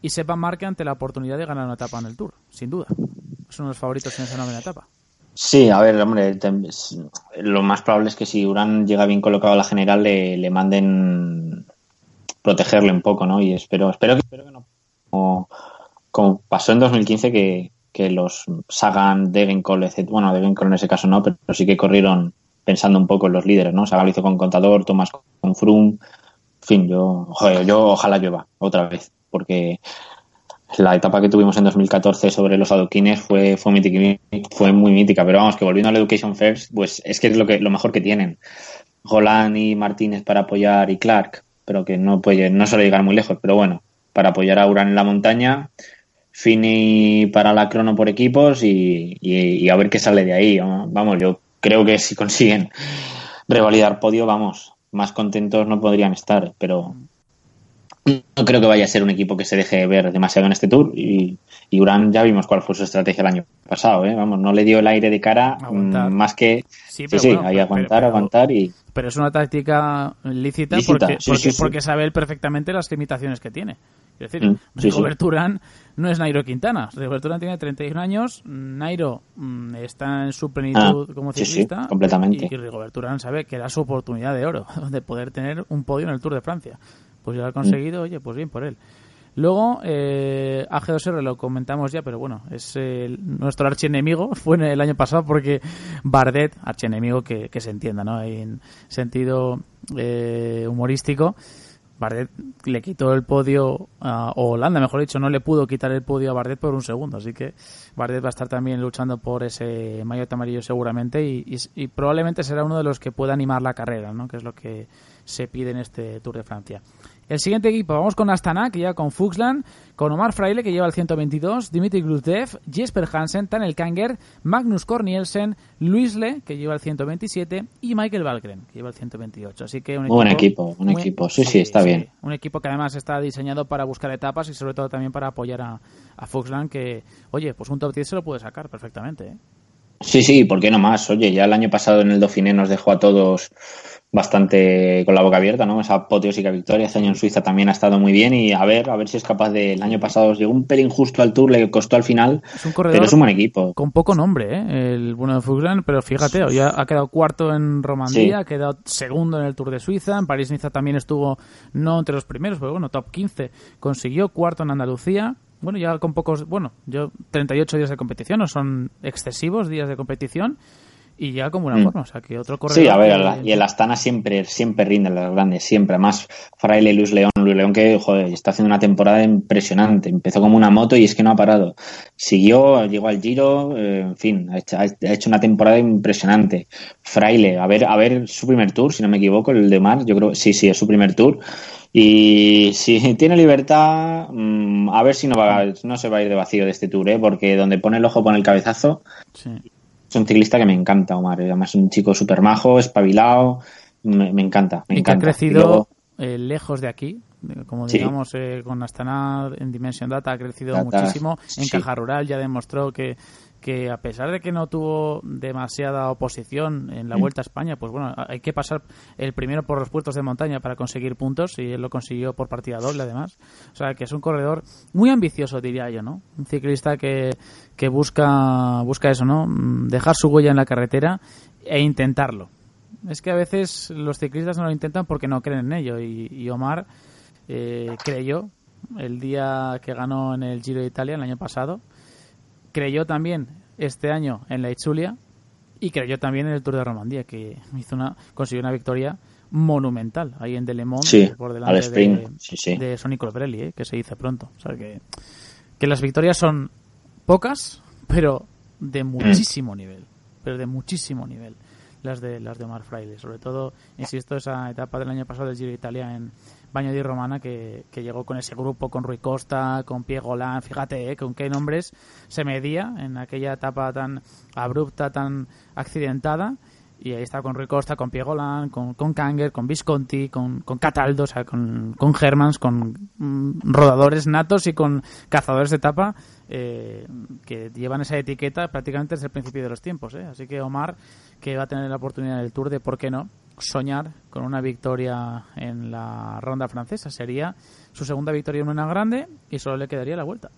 Y sepa marca ante la oportunidad de ganar una etapa en el Tour, sin duda. Es uno de los favoritos en esa novena etapa. Sí, a ver, hombre, lo más probable es que si Urán llega bien colocado a la general le, le manden protegerle un poco, ¿no? Y espero, espero que, espero que no. Como, pasó en 2015 que, que los Sagan, Degenkol. Bueno, Degenkol en ese caso no, pero sí que corrieron pensando un poco en los líderes, ¿no? Sagan lo hizo con Contador, Tomás con Froome. En fin, yo, joder, yo ojalá llueva otra vez, porque la etapa que tuvimos en 2014 sobre los adoquines fue, fue, muy mítica, pero vamos, que volviendo al Education First, pues es que es lo, mejor que tienen. Golan y Martínez para apoyar y Clark, pero que no puede, no suele llegar muy lejos, pero bueno, para apoyar a Uran en la montaña, Fini para la crono por equipos y- y a ver qué sale de ahí. Vamos, yo creo que si consiguen revalidar podio, vamos, más contentos no podrían estar, pero no creo que vaya a ser un equipo que se deje ver demasiado en este tour y, y Urán ya vimos cuál fue su estrategia el año pasado, ¿eh? vamos, no le dio el aire de cara Aguantar. mm, más que Sí, pero sí, bueno, ahí aguantar, pero- aguantar y Pero es una táctica lícita, Lícita, porque, sí, porque, sí, sí. porque sabe él perfectamente las limitaciones que tiene. Es decir, Mm. Robert Urán no es Nairo Quintana. Robert Urán tiene 31 años, Nairo mm, está en su plenitud Ah, como ciclista. completamente. Y Rigobert Urán sabe que era su oportunidad de oro, de poder tener un podio en el Tour de Francia. Pues ya lo ha conseguido, oye, pues bien por él. Luego, eh, AG2R lo comentamos ya, pero bueno, es el- nuestro archienemigo. Fue en el año pasado porque Bardet, archienemigo que, que se entienda, ¿no? En sentido eh, humorístico, Bardet le quitó el podio a o Holanda, mejor dicho, no le pudo quitar el podio a Bardet por un segundo. Así que Bardet va a estar también luchando por ese maillot amarillo seguramente y, y- y probablemente será uno de los que pueda animar la carrera, ¿no? Que es lo que se pide en este Tour de Francia. El siguiente equipo, vamos con Astana, que lleva con Fuxland, con Omar Fraile, que lleva el 122, Dimitri Gluzdev, Jesper Hansen, Tanel Kanger, Magnus Cornielsen, Luis Le, que lleva el 127, y Michael Valgren, que lleva el 128. Así que un equipo, Buen equipo, un muy- equipo. Sí, sí, está bien. Un equipo que además está diseñado para buscar etapas y sobre todo también para apoyar a, a Fuxland, que, oye, pues un top 10 se lo puede sacar perfectamente. ¿eh? Sí, sí, ¿por qué no más? Oye, ya el año pasado en el Dauphiné nos dejó a todos bastante con la boca abierta, ¿no? Esa apoteósica victoria. Este año en Suiza también ha estado muy bien y a ver, a ver si es capaz de... El año pasado llegó un pelín justo al Tour, le costó al final, Es un corredor pero es un buen equipo. con poco nombre, ¿eh? el bueno de Fuxland, pero fíjate, ya ha quedado cuarto en Romandía, Sí. ha quedado segundo en el Tour de Suiza, en París-Niza también estuvo no entre los primeros, pero bueno, top 15, consiguió cuarto en Andalucía, bueno, ya con pocos, bueno, yo 38 días de competición, no son excesivos días de competición, y ya con buena Mm. forma, o sea que otro corredor... Sí, a ver, que- la- y el Astana siempre, siempre rinde las grandes, siempre. Además, Fraile Luis León, Luis León que, joder, está haciendo una temporada impresionante. Empezó como una moto y es que no ha parado. Siguió, llegó al Giro, eh, en fin, ha hecho, ha hecho una temporada impresionante. Fraile, a ver, a ver su primer tour, si no me equivoco, el de Mar, yo creo, sí, sí, es su primer tour. Y si tiene libertad, mm, a ver si no va, no se va a ir de vacío de este tour, ¿eh? porque donde pone el ojo pone el cabezazo. Sí. Es un ciclista que me encanta, Omar. Además, es un chico súper majo, espabilado. Me, me encanta, me y que ha encanta. Crecido luego- eh, lejos de aquí, como Sí. digamos eh, con Astana en Dimension Data ha crecido Data, muchísimo. En sí. Caja Rural ya demostró que, que a pesar de que no tuvo demasiada oposición en la Mm. Vuelta a España, pues bueno, hay que pasar el primero por los puertos de montaña para conseguir puntos y él lo consiguió por partida doble además. O sea que es un corredor muy ambicioso diría yo, ¿no? Un ciclista que, que busca, busca eso, ¿no? Mm, Dejar su huella en la carretera e intentarlo. Es que a veces los ciclistas no lo intentan porque no creen en ello. Y, y Omar eh, creyó el día que ganó en el Giro de Italia el año pasado. Creyó también este año en la Itzulia y creyó también en el Tour de Romandía, que hizo una, consiguió una victoria monumental ahí en Delemont Sí, por delante de, sí, sí. de Sonny Colbrelli, eh, que se dice pronto. O sea que, que las victorias son pocas, pero de Mm. muchísimo nivel. Pero de muchísimo nivel. Las de las de Omar Fraile. Sobre todo, insisto, esa etapa del año pasado del Giro de Italia en Di Romana que, que llegó con ese grupo, con Rui Costa, con Pierre Golán. Fíjate, eh, con qué nombres se medía en aquella etapa tan abrupta, tan accidentada. Y ahí está con Rui Costa, con Pierre Golán, con, con Kanger, con Visconti, con, con Cataldo, o sea, con, con Hermans, con mm, rodadores natos y con cazadores de etapa eh, que llevan esa etiqueta prácticamente desde el principio de los tiempos. ¿eh? Así que Omar, que va a tener la oportunidad del Tour de, ¿por qué no?, soñar con una victoria en la ronda francesa. Sería su segunda victoria en una grande y solo le quedaría la vuelta.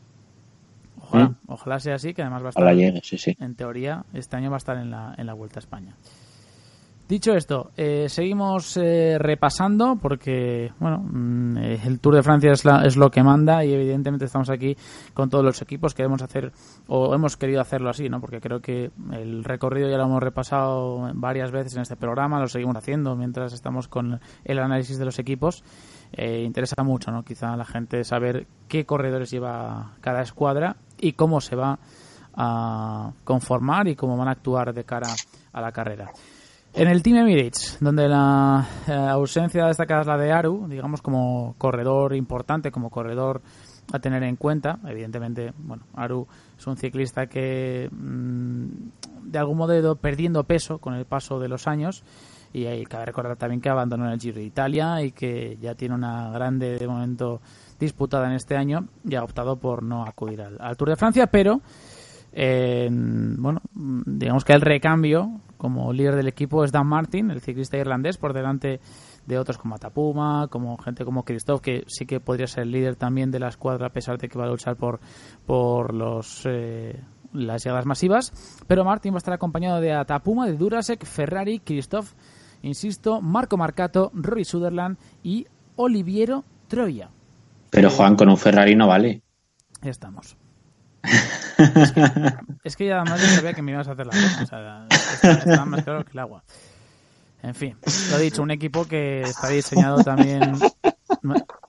Ojalá, Mm. ojalá sea así, que además va a estar Ojalá llegue, sí, sí. en teoría, este año va a estar en la, en la Vuelta a España. Dicho esto, eh, seguimos eh, repasando porque, bueno, mm, eh, el Tour de Francia es, la- es lo que manda y evidentemente estamos aquí con todos los equipos. Queremos hacer, o hemos querido hacerlo así, ¿no? Porque creo que el recorrido ya lo hemos repasado varias veces en este programa, lo seguimos haciendo mientras estamos con el análisis de los equipos. Eh, interesa mucho, ¿no? Quizá a la gente saber qué corredores lleva cada escuadra y cómo se va a conformar y cómo van a actuar de cara a la carrera. En el Team Emirates, donde la eh, ausencia destacada es la de Aru, digamos como corredor importante, como corredor a tener en cuenta. Evidentemente, bueno, Aru es un ciclista que mm, de algún modo ha perdiendo peso con el paso de los años. Y ahí cabe recordar también que abandonó el Giro de Italia y que ya tiene una grande de momento disputada en este año y ha optado por no acudir al, Tour de Francia, pero bueno, mm, digamos que el recambio como líder del equipo es Dan Martin, el ciclista irlandés, por delante de otros como Atapuma, como gente como Christoph, que sí que podría ser el líder también de la escuadra, a pesar de que va a luchar por, por los eh, las llegadas masivas. Pero Martin va a estar acompañado de Atapuma, de Durasek, Ferrari, Christoph, insisto, Marco Marcato, Rory Sutherland y Oliviero Troya. Pero Juan, con un Ferrari no vale. Ya estamos. Es que, es que ya además yo sabía que me ibas a hacer la broma. O sea, más claro que el agua. En fin, lo he dicho, un equipo que está diseñado también.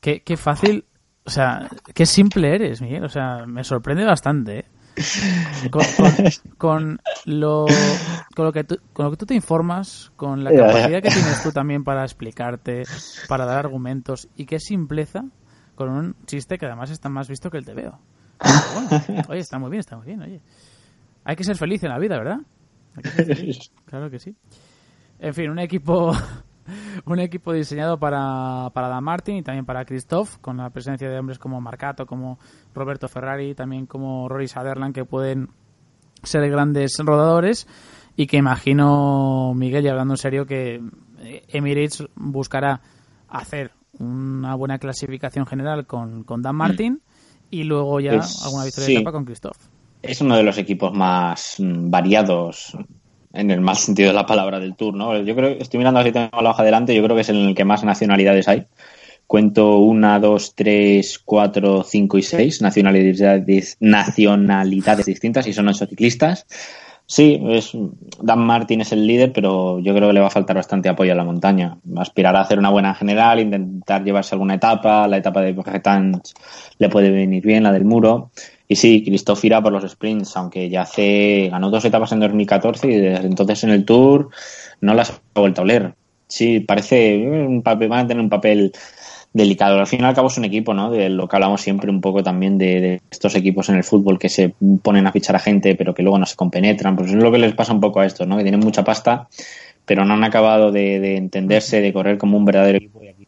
Qué, qué fácil, o sea, qué simple eres, Miguel. O sea, me sorprende bastante. ¿eh? con, con- con lo, con, lo que tú, con lo que tú te informas, con la capacidad que tienes tú también para explicarte, para dar argumentos, y qué simpleza con un chiste que además está más visto que el te veo. Pero bueno, oye, está muy bien, está muy bien, oye. Hay que ser feliz en la vida, ¿verdad? Que. Claro que sí. En fin, un equipo un equipo diseñado para, para Dan Martin y también para Christoph, con la presencia de hombres como Marcato, como Roberto Ferrari, también como Rory Sutherland, que pueden ser grandes rodadores y que imagino, Miguel, y hablando en serio, que eh, Emirates buscará hacer una buena clasificación general con, con Dan Martin y luego ya Es- alguna victoria sí. de etapa con Christoph. Es uno de los equipos más mm, variados en el mal sentido de la palabra del Tour, ¿no? Yo creo, estoy mirando así tengo la hoja delante, yo creo que es en el que más nacionalidades hay. Cuento una, dos, tres, cuatro, cinco y seis nacionalidades, nacionalidades distintas y son ocho ciclistas. Sí, es, Dan Martin es el líder, pero yo creo que le va a faltar bastante apoyo a la montaña. Aspirará a hacer una buena general, intentar llevarse alguna etapa. La etapa de Bretagne le puede venir bien, la del muro. Y sí, Christoph por los sprints, aunque ya hace ganó dos etapas en 2014 y desde entonces en el Tour no las ha vuelto a oler. Sí, parece un papel, van a tener un papel delicado. Al fin y al cabo es un equipo, ¿no? De lo que hablamos siempre un poco también de, de estos equipos en el fútbol que se ponen a fichar a gente pero que luego no se compenetran. Pues es lo que les pasa un poco a estos, ¿no? Que tienen mucha pasta pero no han acabado de, de entenderse, de correr como un verdadero equipo. Y aquí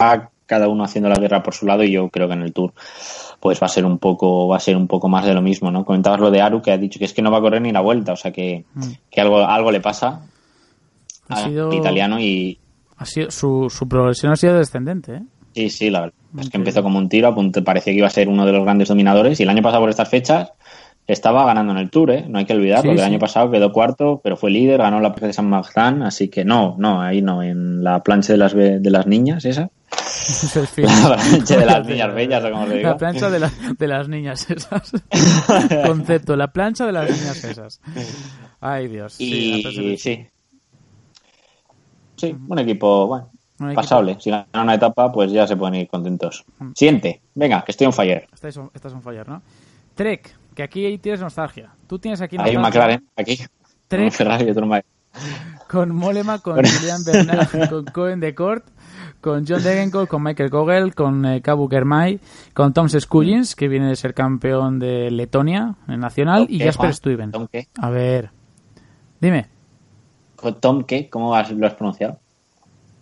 va cada uno haciendo la guerra por su lado y yo creo que en el Tour pues va a ser un poco va a ser un poco más de lo mismo, ¿no? Comentabas lo de Aru que ha dicho que es que no va a correr ni la vuelta, o sea que, que algo algo le pasa Ha al italiano y Ha sido, su, su progresión ha sido descendente, ¿eh? sí, sí, la verdad es que empezó como un tiro, parecía que iba a ser uno de los grandes dominadores y el año pasado por estas fechas estaba ganando en el Tour, ¿eh? No hay que olvidarlo, Sí, que el sí. año pasado quedó cuarto, pero fue líder, ganó la plaza de San Magdán, así que no, no, ahí no, en la plancha de las de las niñas esa. Es el fin. La plancha de las niñas bellas, o como se diga. La plancha de, la- de las niñas esas. Concepto, la plancha de las niñas esas. Ay, Dios. Sí, la Y de- sí. Un equipo, bueno, Un equipo- pasable. Si ganan una etapa, pues ya se pueden ir contentos. Siguiente, venga, que estoy on fire. Estáis on- estás on fire, ¿no? Trek, que aquí tienes nostalgia. Tú tienes aquí Hay un nostalgia McLaren aquí. Trek. Un Ferrari y otro Mac- con Molema, con Julian Bernal, con Cohen de Court, con John Degenkolb, con Michael Kogel, con eh, Kabu Germay, con Tom Skullins, que viene de ser campeón de Letonia en nacional, y ¿Qué, Jasper Juan? Stuyven. A ver, dime, ¿Tom qué? ¿Cómo lo has pronunciado?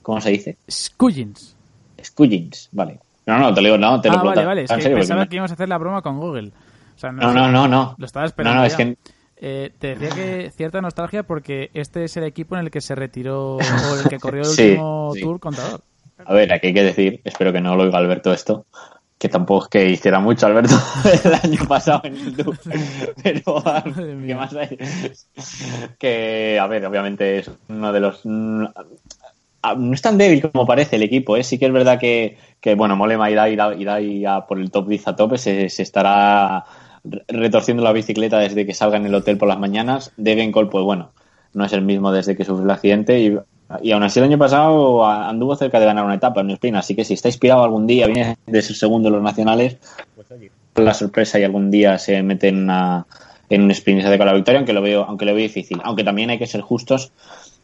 ¿Cómo se dice? Skullins. Scullins, vale. No, no, te lo digo, no, te lo Ah, vale, vale, es en que serio, porque pensaba que íbamos a hacer la broma con Google. O sea, No, no, no, no. Lo estaba esperando. No, no, es ya. que Eh, te decía que cierta nostalgia porque este es el equipo en el que se retiró o el que corrió el Sí, último sí. Tour contador. A ver, aquí hay que decir, espero que no lo oiga Alberto esto, que tampoco es que hiciera mucho Alberto el año pasado en el Tour, pero. ¿qué más hay? Que, a ver, obviamente es uno de los... mm, ah, No es tan débil como parece el equipo, ¿eh? Sí que es verdad que, que bueno, Molema irá, irá, irá, irá por el top 10 a tope, se, se estará re- retorciendo la bicicleta desde que salga en el hotel por las mañanas. Degenkol, pues bueno, no es el mismo desde que sufrió el accidente y, y aún así el año pasado anduvo cerca de ganar una etapa en un sprint, así que si está inspirado algún día, viene de ser segundo en los nacionales, la sorpresa y algún día se mete en un sprint y se hace con la victoria, aunque lo veo, aunque lo veo difícil. Aunque también hay que ser justos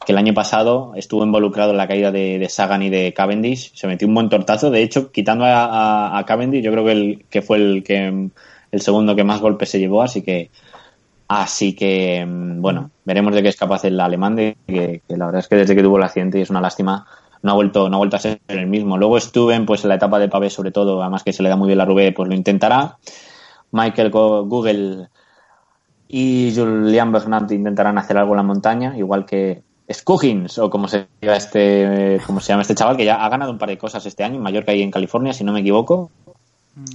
que el año pasado estuvo involucrado en la caída de, de Sagan y de Cavendish, se metió un buen tortazo, de hecho, quitando a, a- a Cavendish, yo creo que, el, que fue el que el segundo que más golpes se llevó, así que así que mm, bueno, veremos de qué es capaz el alemán, de que, que la verdad es que desde que tuvo el accidente y es una lástima, no ha vuelto, no ha vuelto a ser el mismo. Luego estuve pues en la etapa de Pavé sobre todo, además que se le da muy bien la Rubé, pues lo intentará. Michael Go- Google y Julian Bernat intentarán hacer algo en la montaña, igual que Scoggins, o como se llama este, como se llama este chaval, que ya ha ganado un par de cosas este año en Mallorca y en California, si no me equivoco.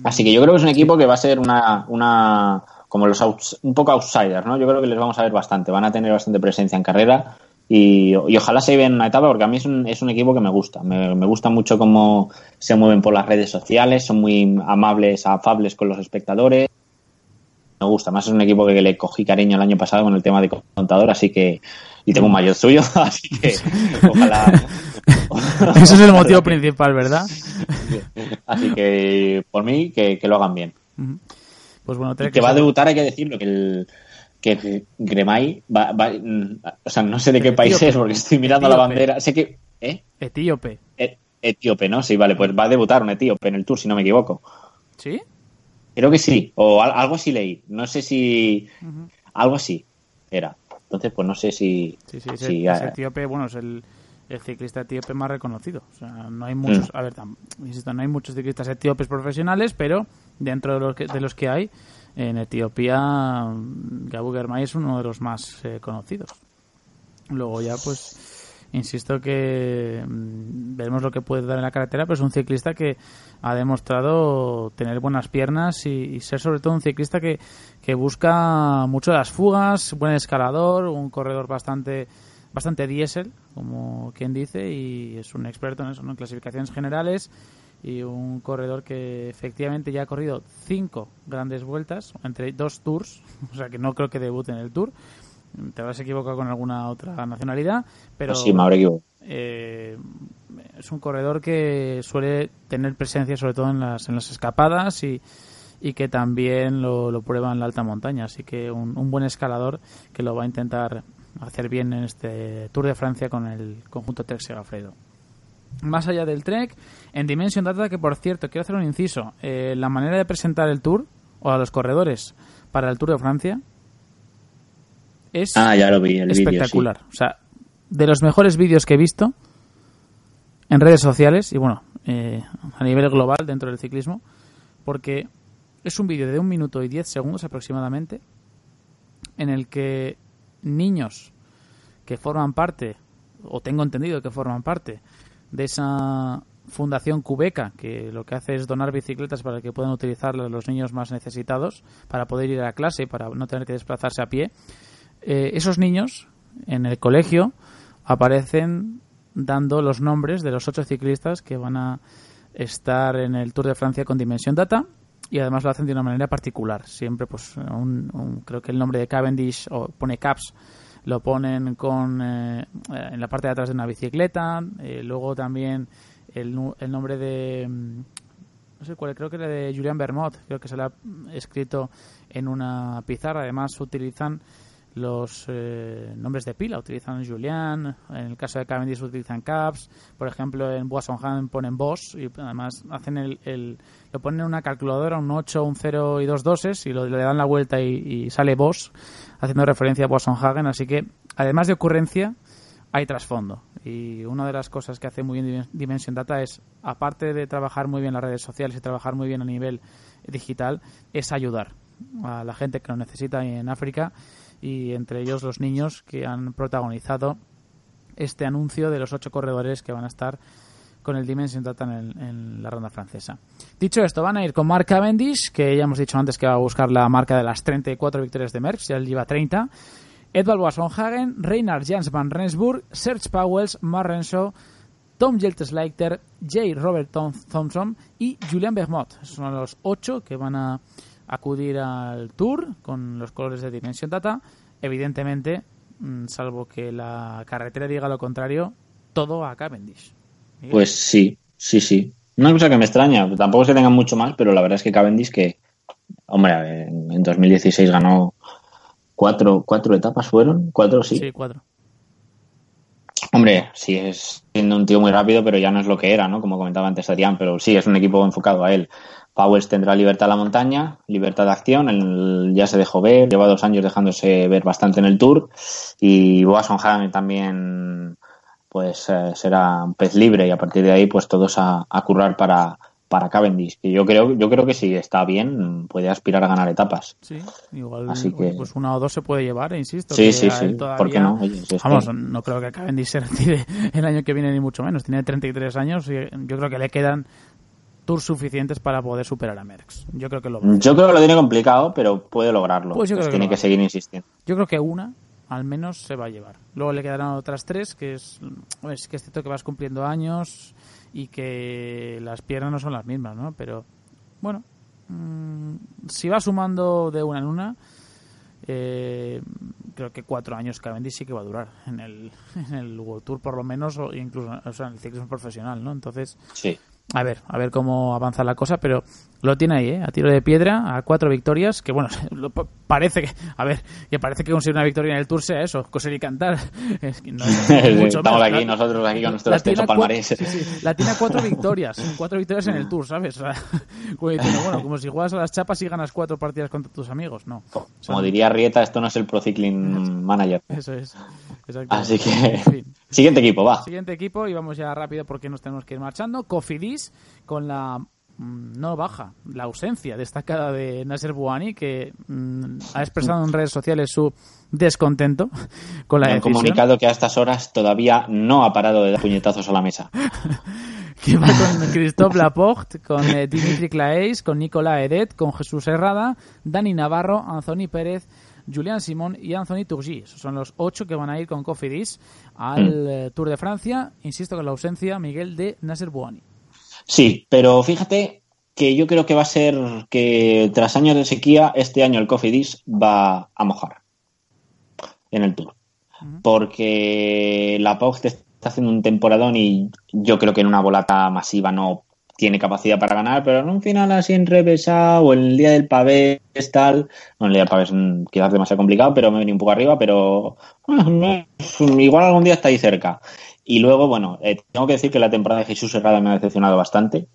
Así que yo creo que es un equipo que va a ser una, una como los outs- un poco outsiders, ¿no? Yo creo que les vamos a ver bastante, van a tener bastante presencia en carrera y, y ojalá se lleven una etapa porque a mí es un, es un equipo que me gusta, me, me gusta mucho cómo se mueven por las redes sociales, son muy amables, afables con los espectadores. Me gusta, más es un equipo que le cogí cariño el año pasado con el tema de contador, así que y tengo un mayor suyo, así que ojalá Ese es el motivo principal, ¿verdad? Así que por mí que, que lo hagan bien. Pues bueno, Trek que va a debutar, hay que decirlo, que el que Gremay va, va- o sea, no sé de qué país es porque estoy mirando la bandera. Sé que, ¿eh? etíope. E- Etíope, ¿no? Sí, vale, pues va a debutar un etíope en el Tour, si no me equivoco. ¿Sí? Creo que sí, o al- algo así leí. No sé si. Algo así era. Entonces, pues no sé si. Sí, sí, ese, si, ese etíope, bueno, es el, el ciclista etíope más reconocido. O sea, no hay muchos, Mm. a ver, tam- insisto, no hay muchos ciclistas etíopes profesionales, pero dentro de los que, de los que hay, en Etiopía, Gabu Germay es uno de los más eh, conocidos. Luego ya, pues, insisto que mm, veremos lo que puede dar en la carretera, pero es un ciclista que ha demostrado tener buenas piernas y, ser sobre todo un ciclista que, que busca mucho las fugas, buen escalador, un corredor bastante bastante diésel, como quien dice, y es un experto en eso, en clasificaciones generales y un corredor que efectivamente ya ha corrido cinco grandes vueltas, entre dos tours, o sea que no creo que debute en el tour. Te habrás equivocado con alguna otra nacionalidad, pero sí, me habré equivocado. eh, es un corredor que suele tener presencia sobre todo en las, en las escapadas y, y que también lo, lo prueba en la alta montaña. Así que un, un buen escalador que lo va a intentar hacer bien en este Tour de Francia con el conjunto Trek Segafredo. Más allá del Trek, en Dimension Data, que por cierto, quiero hacer un inciso, eh, la manera de presentar el Tour o a los corredores para el Tour de Francia es Ah, ya lo vi, el vídeo. sí. espectacular. O sea, de los mejores vídeos que he visto en redes sociales y bueno, eh, a nivel global dentro del ciclismo, porque es un vídeo de un minuto y diez segundos aproximadamente en el que niños que forman parte, o tengo entendido que forman parte, de esa Fundación Cubeca, que lo que hace es donar bicicletas para que puedan utilizarlas los niños más necesitados, para poder ir a clase, para no tener que desplazarse a pie. Eh, esos niños en el colegio aparecen dando los nombres de los ocho ciclistas que van a estar en el Tour de Francia con Dimension Data y además lo hacen de una manera particular. Siempre, pues, un, un- creo que el nombre de Cavendish o pone Caps lo ponen con eh, en la parte de atrás de una bicicleta. eh, luego también el, el nombre de mm, no sé cuál, creo que era de Julian Bermot, creo que se lo ha escrito en una pizarra. Además utilizan los eh, nombres de pila, utilizan Julian, en el caso de Cavendish utilizan Caps, por ejemplo en Boissonhan ponen Boss y además hacen el, el- lo ponen en una calculadora, un 8, un 0 y dos doses y lo, le dan la vuelta y, y sale Boss, haciendo referencia a Boissonhagen, así que además de ocurrencia hay trasfondo y una de las cosas que hace muy bien Dimen- Dimension Data es, aparte de trabajar muy bien las redes sociales y trabajar muy bien a nivel digital, es ayudar a la gente que lo necesita en África y entre ellos los niños que han protagonizado este anuncio de los ocho corredores que van a estar con el Dimension Data en, el- en la ronda francesa. Dicho esto, van a ir con Mark Cavendish, que ya hemos dicho antes que va a buscar la marca de las 34 victorias de Merckx, ya él lleva 30. Edvald Boasson-Hagen, Reinhard Jans van Rensburg, Serge Pauwels, Mark Renshaw, Tom Jeltesleiter, J. Robert Thom- Thompson y Julian Bermot. Esos son los ocho que van a acudir al Tour con los colores de Dimension Data. Evidentemente, mm, salvo que la carretera diga lo contrario, todo a Cavendish. Pues sí, sí, sí. Una cosa que me extraña, tampoco se tengan mucho más, pero la verdad es que Cavendish que, hombre, en 2016 ganó cuatro, cuatro etapas, ¿fueron? ¿Cuatro? Sí. Sí, cuatro. Hombre, sí, es siendo un tío muy rápido, pero ya no es lo que era, ¿no? Como comentaba antes Adrián, pero sí, es un equipo enfocado a él. Powers tendrá libertad a la montaña, libertad de acción, él ya se dejó ver, lleva dos años dejándose ver bastante en el Tour y Boasson Hagen también pues eh, será un pez libre y a partir de ahí pues todos a, a currar para, para Cavendish, que yo creo, yo creo que si está bien puede aspirar a ganar etapas. Sí, igual Así que- pues una o dos se puede llevar, insisto. Sí, que sí, sí, todavía- ¿por qué no? Oye, si es que- Vamos, no creo que Cavendish se retire el año que viene ni mucho menos. Tiene 33 años y yo creo que le quedan tours suficientes para poder superar a Merckx. Yo creo que lo. Yo creo que lo tiene complicado, pero puede lograrlo. Pues yo creo que tiene que seguir insistiendo. Yo creo que una, al menos, se va a llevar. Luego le quedarán otras tres, que es, es que es cierto que vas cumpliendo años y que las piernas no son las mismas, ¿no? Pero, bueno, mm, si va sumando de una en una, eh, creo que cuatro años Cavendish sí que va a durar en el, en el Tour, por lo menos, o incluso o sea, en el ciclismo profesional, ¿no? Entonces, Sí. A ver, a ver cómo avanza la cosa, pero lo tiene ahí, ¿eh? a tiro de piedra, a cuatro victorias, que bueno, lo- parece que, a ver, que parece que conseguir una victoria en el Tour sea eso, coser y cantar. Es que no es mucho Estamos más. aquí, La- nosotros aquí con la nuestro extenso palmarés. sí, sí, la tiene a cuatro victorias, cuatro victorias en el Tour, ¿sabes? O sea, bueno, como si juegas a las chapas y ganas cuatro partidas contra tus amigos, no. Como diría Rieta, esto no es el Pro Cycling Manager. Eso es. Exacto. Así que, En fin. Siguiente equipo, va. Siguiente equipo y vamos ya rápido porque nos tenemos que ir marchando. Cofidis con la mm, no baja, la ausencia destacada de Nasser Bouani que mm, ha expresado en redes sociales su descontento con la Me han decisión comunicado que a estas horas todavía no ha parado de dar puñetazos a la mesa. que va con Christophe Laporte, con eh, Dimitri Claeys, con Nicolas Edet, con Jesús Herrada, Dani Navarro, Anthony Pérez, Julián Simón y Anthony Turgi. Esos son los ocho que van a ir con Cofidis al eh, Tour de Francia. Insisto con la ausencia, Miguel, de Nasser Bouani. Sí, pero fíjate que yo creo que va a ser que tras años de sequía, este año el Cofidis va a mojar en el Tour. Porque la Post está haciendo un temporadón y yo creo que en una volata masiva no tiene capacidad para ganar, pero en un final así enrevesado o el día del pavé es tal, no el día del pavé es mm, quizás demasiado complicado, pero me vení un poco arriba, pero igual algún día está ahí cerca. Y luego, bueno, eh, tengo que decir que la temporada de Jesús Herrada me ha decepcionado bastante.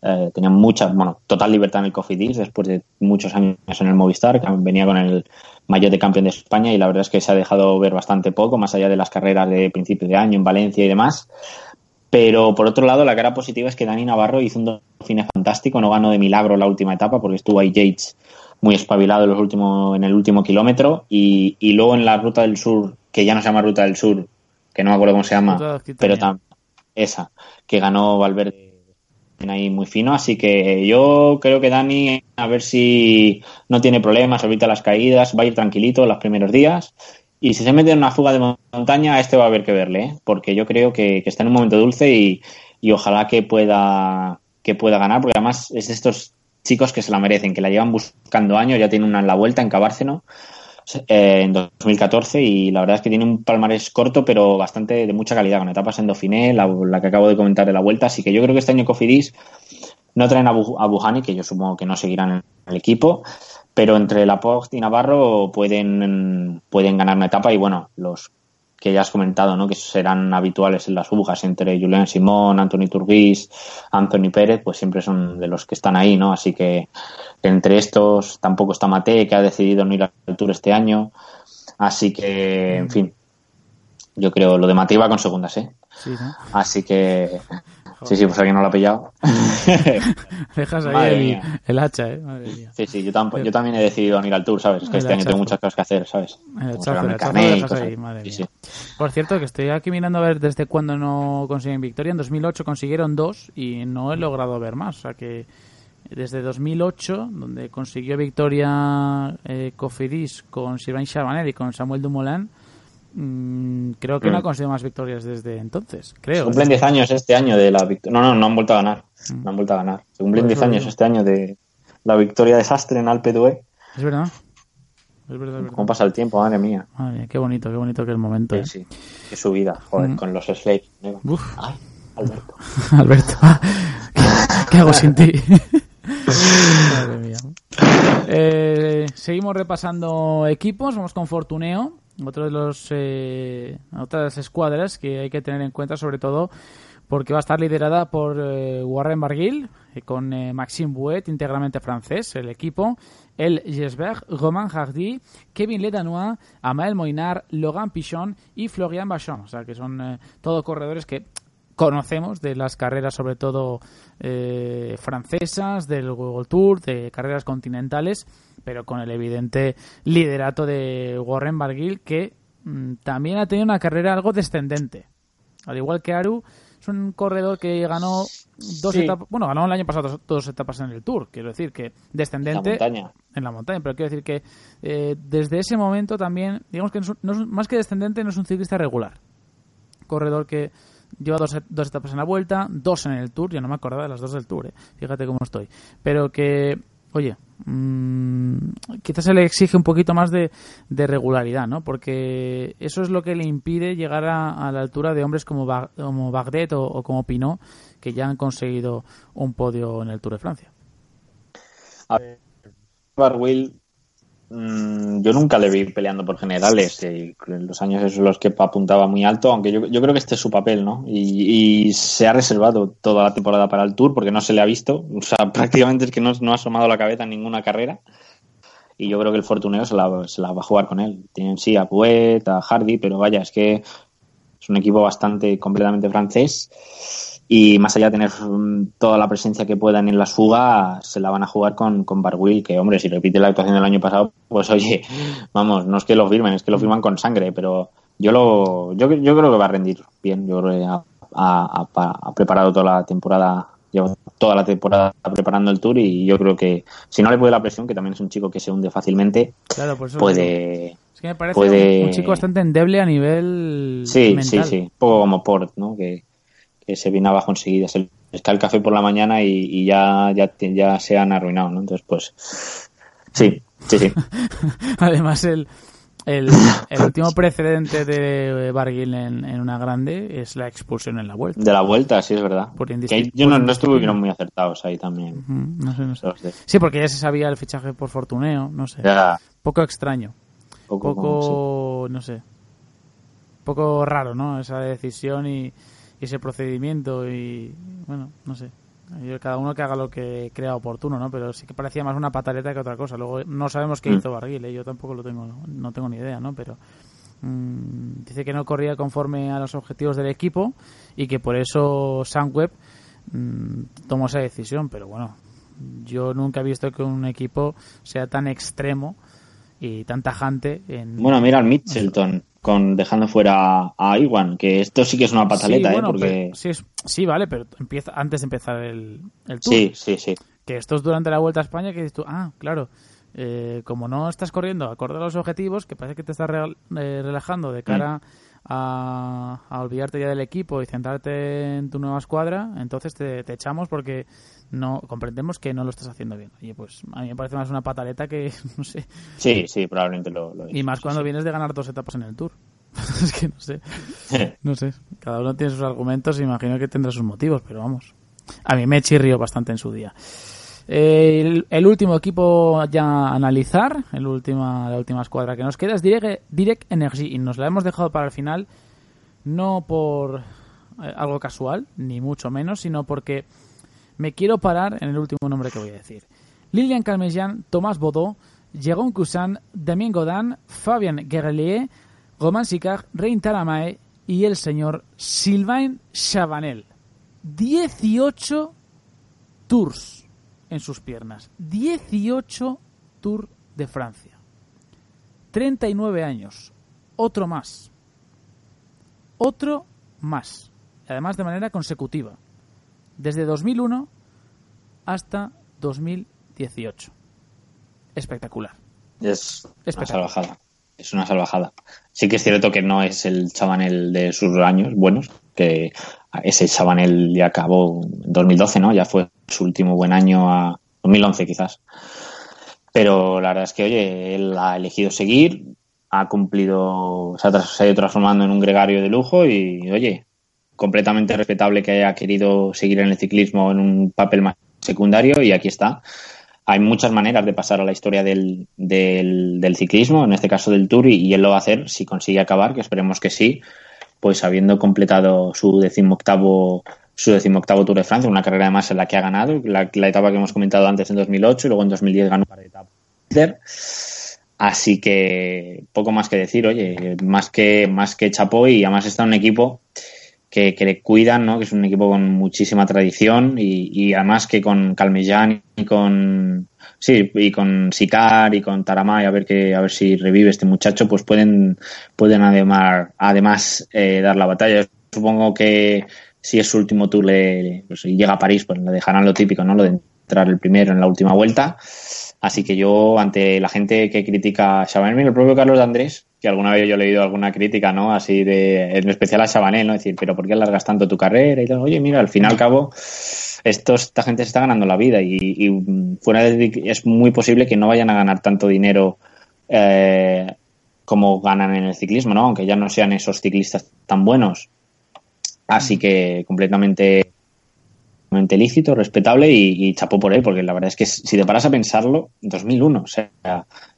Eh, tenía mucha, bueno, total libertad en el Cofidis después de muchos años en el Movistar, que venía con el maillot de campeón de España y la verdad es que se ha dejado ver bastante poco, más allá de las carreras de principio de año en Valencia y demás. Pero por otro lado, la cara positiva es que Dani Navarro hizo un Dauphiné fantástico, no ganó de milagro la última etapa porque estuvo ahí Yates muy espabilado en, los últimos, en el último kilómetro y, y luego en la ruta del sur, que ya no se llama ruta del sur, que no me acuerdo cómo se llama, pero tam- esa, que ganó Valverde ahí muy fino, así que yo creo que Dani, a ver si no tiene problemas, evita las caídas, va a ir tranquilito los primeros días. Y si se mete en una fuga de montaña, a este va a haber que verle, ¿eh? porque yo creo que, está en un momento dulce y, y ojalá que pueda, que pueda ganar, porque además es de estos chicos que se la merecen, que la llevan buscando años, ya tiene una en la vuelta en Cabárceno eh, en 2014 y la verdad es que tiene un palmarés corto pero bastante de mucha calidad con etapas en Dauphiné, la, la que acabo de comentar de la vuelta, así que yo creo que este año Cofidis no traen a, Bu- a Buhani, que yo supongo que no seguirán en el equipo, pero entre Laporte y Navarro pueden, pueden ganar una etapa y bueno, los que ya has comentado, ¿no? que serán habituales en las fugas entre Julián Simón, Anthony Turguís, Anthony Pérez, pues siempre son de los que están ahí, ¿no? Así que entre estos tampoco está Mate, que ha decidido no ir al Tour este año. Así que, en fin, yo creo lo de Mate iba con segundas, ¿eh? Sí, ¿no? Así que, sí, sí, pues alguien no lo ha pillado. Dejas ahí el, hacha, ¿eh? Madre mía. Sí, sí, yo, tampo- yo también he decidido no ir al Tour, ¿sabes? Es que El este año tengo muchas cosas que hacer, ¿sabes? El el dejas ahí, madre mía. sí. Por cierto, que estoy aquí mirando a ver desde cuándo no consiguen victoria. En 2008 consiguieron dos y no he logrado ver más. O sea que desde 2008, donde consiguió victoria eh, Cofidis con Sylvain Chabanel y con Samuel Dumoulin, mm, creo que no ha Mm. conseguido más victorias desde entonces. Se Creo. cumplen 10 años este año de la victoria. No, no, no han vuelto a ganar. No han vuelto a ganar. Se cumplen Por 10 eso años este año de la victoria de Sastre en Alpe d'Huez. Es verdad. Es verdad, es verdad. ¿Cómo pasa el tiempo? Madre mía. Madre mía, qué bonito, qué bonito que el momento. ¿eh? Sí, sí. Qué subida, joder, Mm. con los slaves. ¿no? Uf. Ay, Alberto. Alberto, ¿qué hago sin ti? Madre mía. Eh, seguimos repasando equipos, vamos con Fortuneo, otro de los eh, otras escuadras que hay que tener en cuenta, sobre todo porque va a estar liderada por eh, Warren Barguil, eh, con eh, Maxime Bouet, íntegramente francés, el equipo, El Jesberg, Romain Hardy, Kevin Ledanois, Amael Moinar, Logan Pichon y Florian Bachon. O sea, que son todos corredores que conocemos de las carreras sobre todo francesas, del World Tour, de carreras continentales, pero con el evidente liderato de Warren Barguil que mm, también ha tenido una carrera algo descendente. Al igual que Aru, es un corredor que ganó dos Sí. etapas, bueno, ganó el año pasado dos, dos etapas en el Tour, quiero decir que descendente La montaña. en la montaña, pero quiero decir que eh, desde ese momento también, digamos que no es no es más que descendente, no es un ciclista regular. Corredor que lleva dos, dos etapas en la vuelta, dos en el Tour, yo no me acordaba de las dos del Tour, eh, fíjate cómo estoy, pero que oye, mm, quizás se le exige un poquito más de, regularidad, ¿no? Porque eso es lo que le impide llegar a, la altura de hombres como, ba como Bagdet o, como Pinot, que ya han conseguido un podio en el Tour de Francia. A ver, Mm, yo nunca le vi peleando por generales. en los años esos los que apuntaba muy alto, aunque yo, yo creo que este es su papel, ¿no? Y, y, se ha reservado toda la temporada para el Tour porque no se le ha visto. O sea, prácticamente es que no, no ha asomado la cabeza en ninguna carrera. Y yo creo que el Fortuneo se la, se la va a jugar con él. Tienen sí a Puet, a Hardy, pero vaya, es que es un equipo bastante completamente francés y más allá de tener mm, toda la presencia que puedan en las fugas, se la van a jugar con, con Barwill, que hombre, si repite la actuación del año pasado, pues oye, vamos, no es que lo firmen, es que lo firman con sangre, pero yo lo yo, yo creo que va a rendir bien, yo creo que ha, ha, ha preparado toda la temporada lleva toda la temporada preparando el tour y yo creo que si no le puede la presión, que también es un chico que se hunde fácilmente, claro, por eso puede... Es que me parece puede... un, un, chico bastante endeble a nivel Sí, mental. sí, sí, un poco como Port, ¿no? Que, que se viene abajo enseguida. Se les cae el café por la mañana y, y ya, ya, ya se han arruinado, ¿no? Entonces, pues, sí, sí, sí. Además, el, el, el, último precedente de Barguil en, en, una grande es la expulsión en la vuelta. De la vuelta, sí, es verdad. Por que yo no, no estuvieron muy acertados ahí también. Uh -huh, no sé, no sé. Sí, porque ya se sabía el fichaje por Fortuneo, no sé. Ya. Poco extraño. Poco, poco como, sí. no sé. Poco raro, ¿no? Esa decisión y ese procedimiento y, bueno, no sé. Cada uno que haga lo que crea oportuno, ¿no? Pero sí que parecía más una pataleta que otra cosa. Luego no sabemos qué Mm. hizo Barguil, ¿eh? yo tampoco lo tengo, no tengo ni idea, ¿no? Pero mmm, dice que no corría conforme a los objetivos del equipo y que por eso Sunweb mmm, tomó esa decisión. Pero bueno, yo nunca he visto que un equipo sea tan extremo y tan tajante en... Bueno, mira al Mitchelton con dejando fuera a Iwan, que esto sí que es una pataleta, sí, bueno, ¿eh? Porque... pero, sí, es, sí, vale, pero empieza antes de empezar el, el tour. Sí, sí, sí. Que esto es durante la Vuelta a España que dices tú, ah, claro, eh, como no estás corriendo acorde a los objetivos, que parece que te estás re, eh, relajando de cara mm. A, a, olvidarte ya del equipo y centrarte en tu nueva escuadra, entonces te, te, echamos porque no comprendemos que no lo estás haciendo bien. Y pues a mí me parece más una pataleta que, no sé. Sí, sí, probablemente lo, lo Y más cuando sí. vienes de ganar dos etapas en el Tour. es que no sé. No sé. Cada uno tiene sus argumentos y imagino que tendrá sus motivos, pero vamos. A mí me chirrió bastante en su día. Eh, el, último equipo ya a analizar, el última, la última escuadra que nos queda es Direct, Direct Energy y nos la hemos dejado para el final no por eh, algo casual, ni mucho menos, sino porque me quiero parar en el último nombre que voy a decir. Lilian Calmejean, Tomás Bodó, Jérôme Cousin, Damien Godin, Fabien Guerrelier, Roman Sicard, Rein Taramae y el señor Sylvain Chavanel. 18 tours en sus piernas. 18 tours de Francia. 39 años. Otro más. Otro más. Además de manera consecutiva. Desde 2001 hasta 2018. Espectacular. Es Espectacular. una salvajada. Es una salvajada. Sí que es cierto que no es el Chabanel de sus años buenos, que ese Chabanel ya acabó en 2012, ¿no? Ya fue su último buen año a 2011 quizás. Pero la verdad es que, oye, él ha elegido seguir, ha cumplido, se ha, se ha ido transformando en un gregario de lujo y, oye, completamente respetable que haya querido seguir en el ciclismo en un papel más secundario y aquí está. Hay muchas maneras de pasar a la historia del, del, ciclismo, en este caso del Tour, y, y, él lo va a hacer si consigue acabar, que esperemos que sí, pues habiendo completado su decimoctavo su decimoctavo Tour de Francia, una carrera además en la que ha ganado, la, etapa que hemos comentado antes en 2008 y luego en 2010 ganó un par de etapas. Así que poco más que decir, oye, más que más que chapó y además está un equipo que, que, le cuidan, ¿no? que es un equipo con muchísima tradición y, y además que con Calmellán y con sí y con Sicar y con Taramay a ver que a ver si revive este muchacho pues pueden pueden además además eh, dar la batalla supongo que si es su último tour le, pues, y llega a París pues le dejarán lo típico no lo de entrar el primero en la última vuelta así que yo ante la gente que critica a Chabanel el propio Carlos Andrés que alguna vez yo he leído alguna crítica, ¿no? Así de, en especial a Chabanel, ¿no? Decir, pero ¿por qué alargas tanto tu carrera? Y tal. Oye, mira, al fin y al cabo, esta gente se está ganando la vida y, y fuera de, es muy posible que no vayan a ganar tanto dinero eh, como ganan en el ciclismo, ¿no? Aunque ya no sean esos ciclistas tan buenos. Así que completamente, completamente lícito, respetable y, y, chapó por él, porque la verdad es que si te paras a pensarlo, 2001, o sea,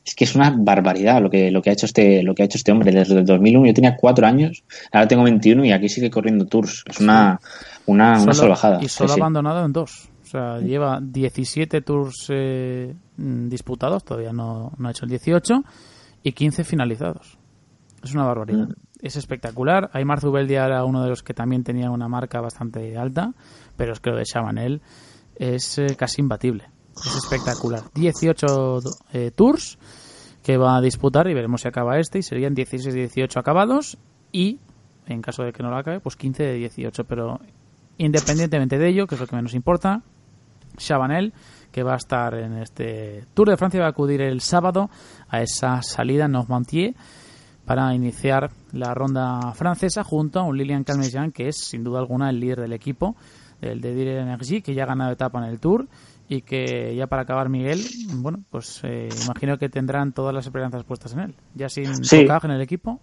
es que es una barbaridad lo que, lo que ha hecho este, lo que ha hecho este hombre desde el 2001. Yo tenía cuatro años, ahora tengo 21 y aquí sigue corriendo tours. Es una, una, una salvajada. Y solo Sí, abandonado en dos. O sea, lleva 17 tours eh, mm, disputados, todavía no, no ha hecho el 18, y 15 finalizados. Es una barbaridad. Es espectacular. Aymar Zubeldia era uno de los que también tenía una marca bastante alta, pero es que lo de Chabanel es eh, casi imbatible. Es espectacular. 18 eh, tours que va a disputar y veremos si acaba este y serían 16-18 acabados y en caso de que no lo acabe, pues 15 de 18, pero independientemente de ello, que es lo que menos importa, Chabanel, que va a estar en este Tour de Francia, va a acudir el sábado a esa salida en Normandier para iniciar la ronda francesa junto a un Lilian Calmejean, que es sin duda alguna el líder del equipo, el de Dire Energy, que ya ha ganado etapa en el Tour y que ya para acabar Miguel, bueno, pues eh, imagino que tendrán todas las esperanzas puestas en él. Ya sin Sí. En el equipo,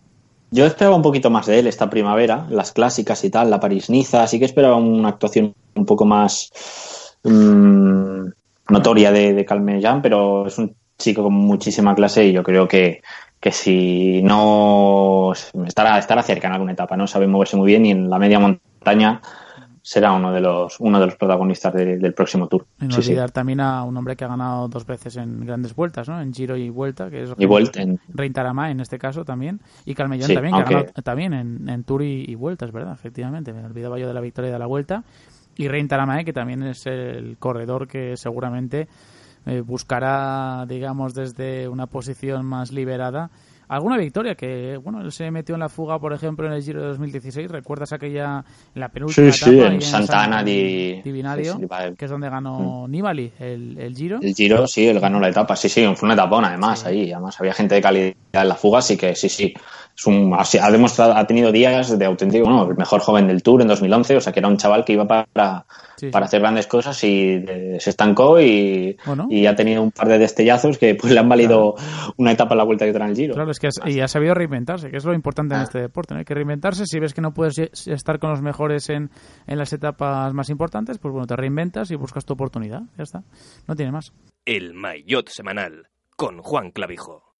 Yo esperaba un poquito más de él esta primavera, las clásicas y tal, la París-Niza, así que esperaba una actuación un poco más mm, notoria de, de Calmejean, pero es un chico con muchísima clase y yo creo que, que si no estará, estará cerca en alguna etapa, no sabe moverse muy bien y en la media montaña será uno de los uno de los protagonistas de- del próximo tour. y no Sí, sí. olvidar también a un hombre que ha ganado dos veces en grandes vueltas, ¿no? En Giro y Vuelta, que es Y Vuelta en- Reintarama en este caso también, y Calmellón Sí, también, que ha ganado también en, en Tour y, y Vuelta, es verdad, efectivamente. Me olvidaba yo de la victoria de la Vuelta. Y Reintaramae, que también es el corredor que seguramente eh, buscará, digamos, desde una posición más liberada alguna victoria que, bueno, él se metió en la fuga, por ejemplo, en el Giro de 2016. ¿Recuerdas aquella, en la penúltima Sí, sí, etapa? en ahí Santa Ana San- di- Divinario, sí, sí, vale. que es donde ganó Nibali el, el Giro. El Giro, sí, él ganó la etapa, sí, sí, fue una etapona además ahí, además había gente de calidad en la fuga, así que sí, sí, es un, ha, ha demostrado, ha tenido días de auténtico, bueno, el mejor joven del Tour en 2011, o sea que era un chaval que iba para, Sí, para hacer grandes cosas y eh, se estancó y, Bueno. y ha tenido un par de destellazos que pues le han valido una etapa en la vuelta y otra en el Giro. Claro, es que has- y ha sabido reinventarse, que es lo importante en Ah. este deporte. ¿no? Hay que reinventarse. Si ves que no puedes e- estar con los mejores en, en las etapas más importantes, pues bueno, te reinventas y buscas tu oportunidad. Ya está. No tiene más. El Maillot Semanal con Juan Clavijo.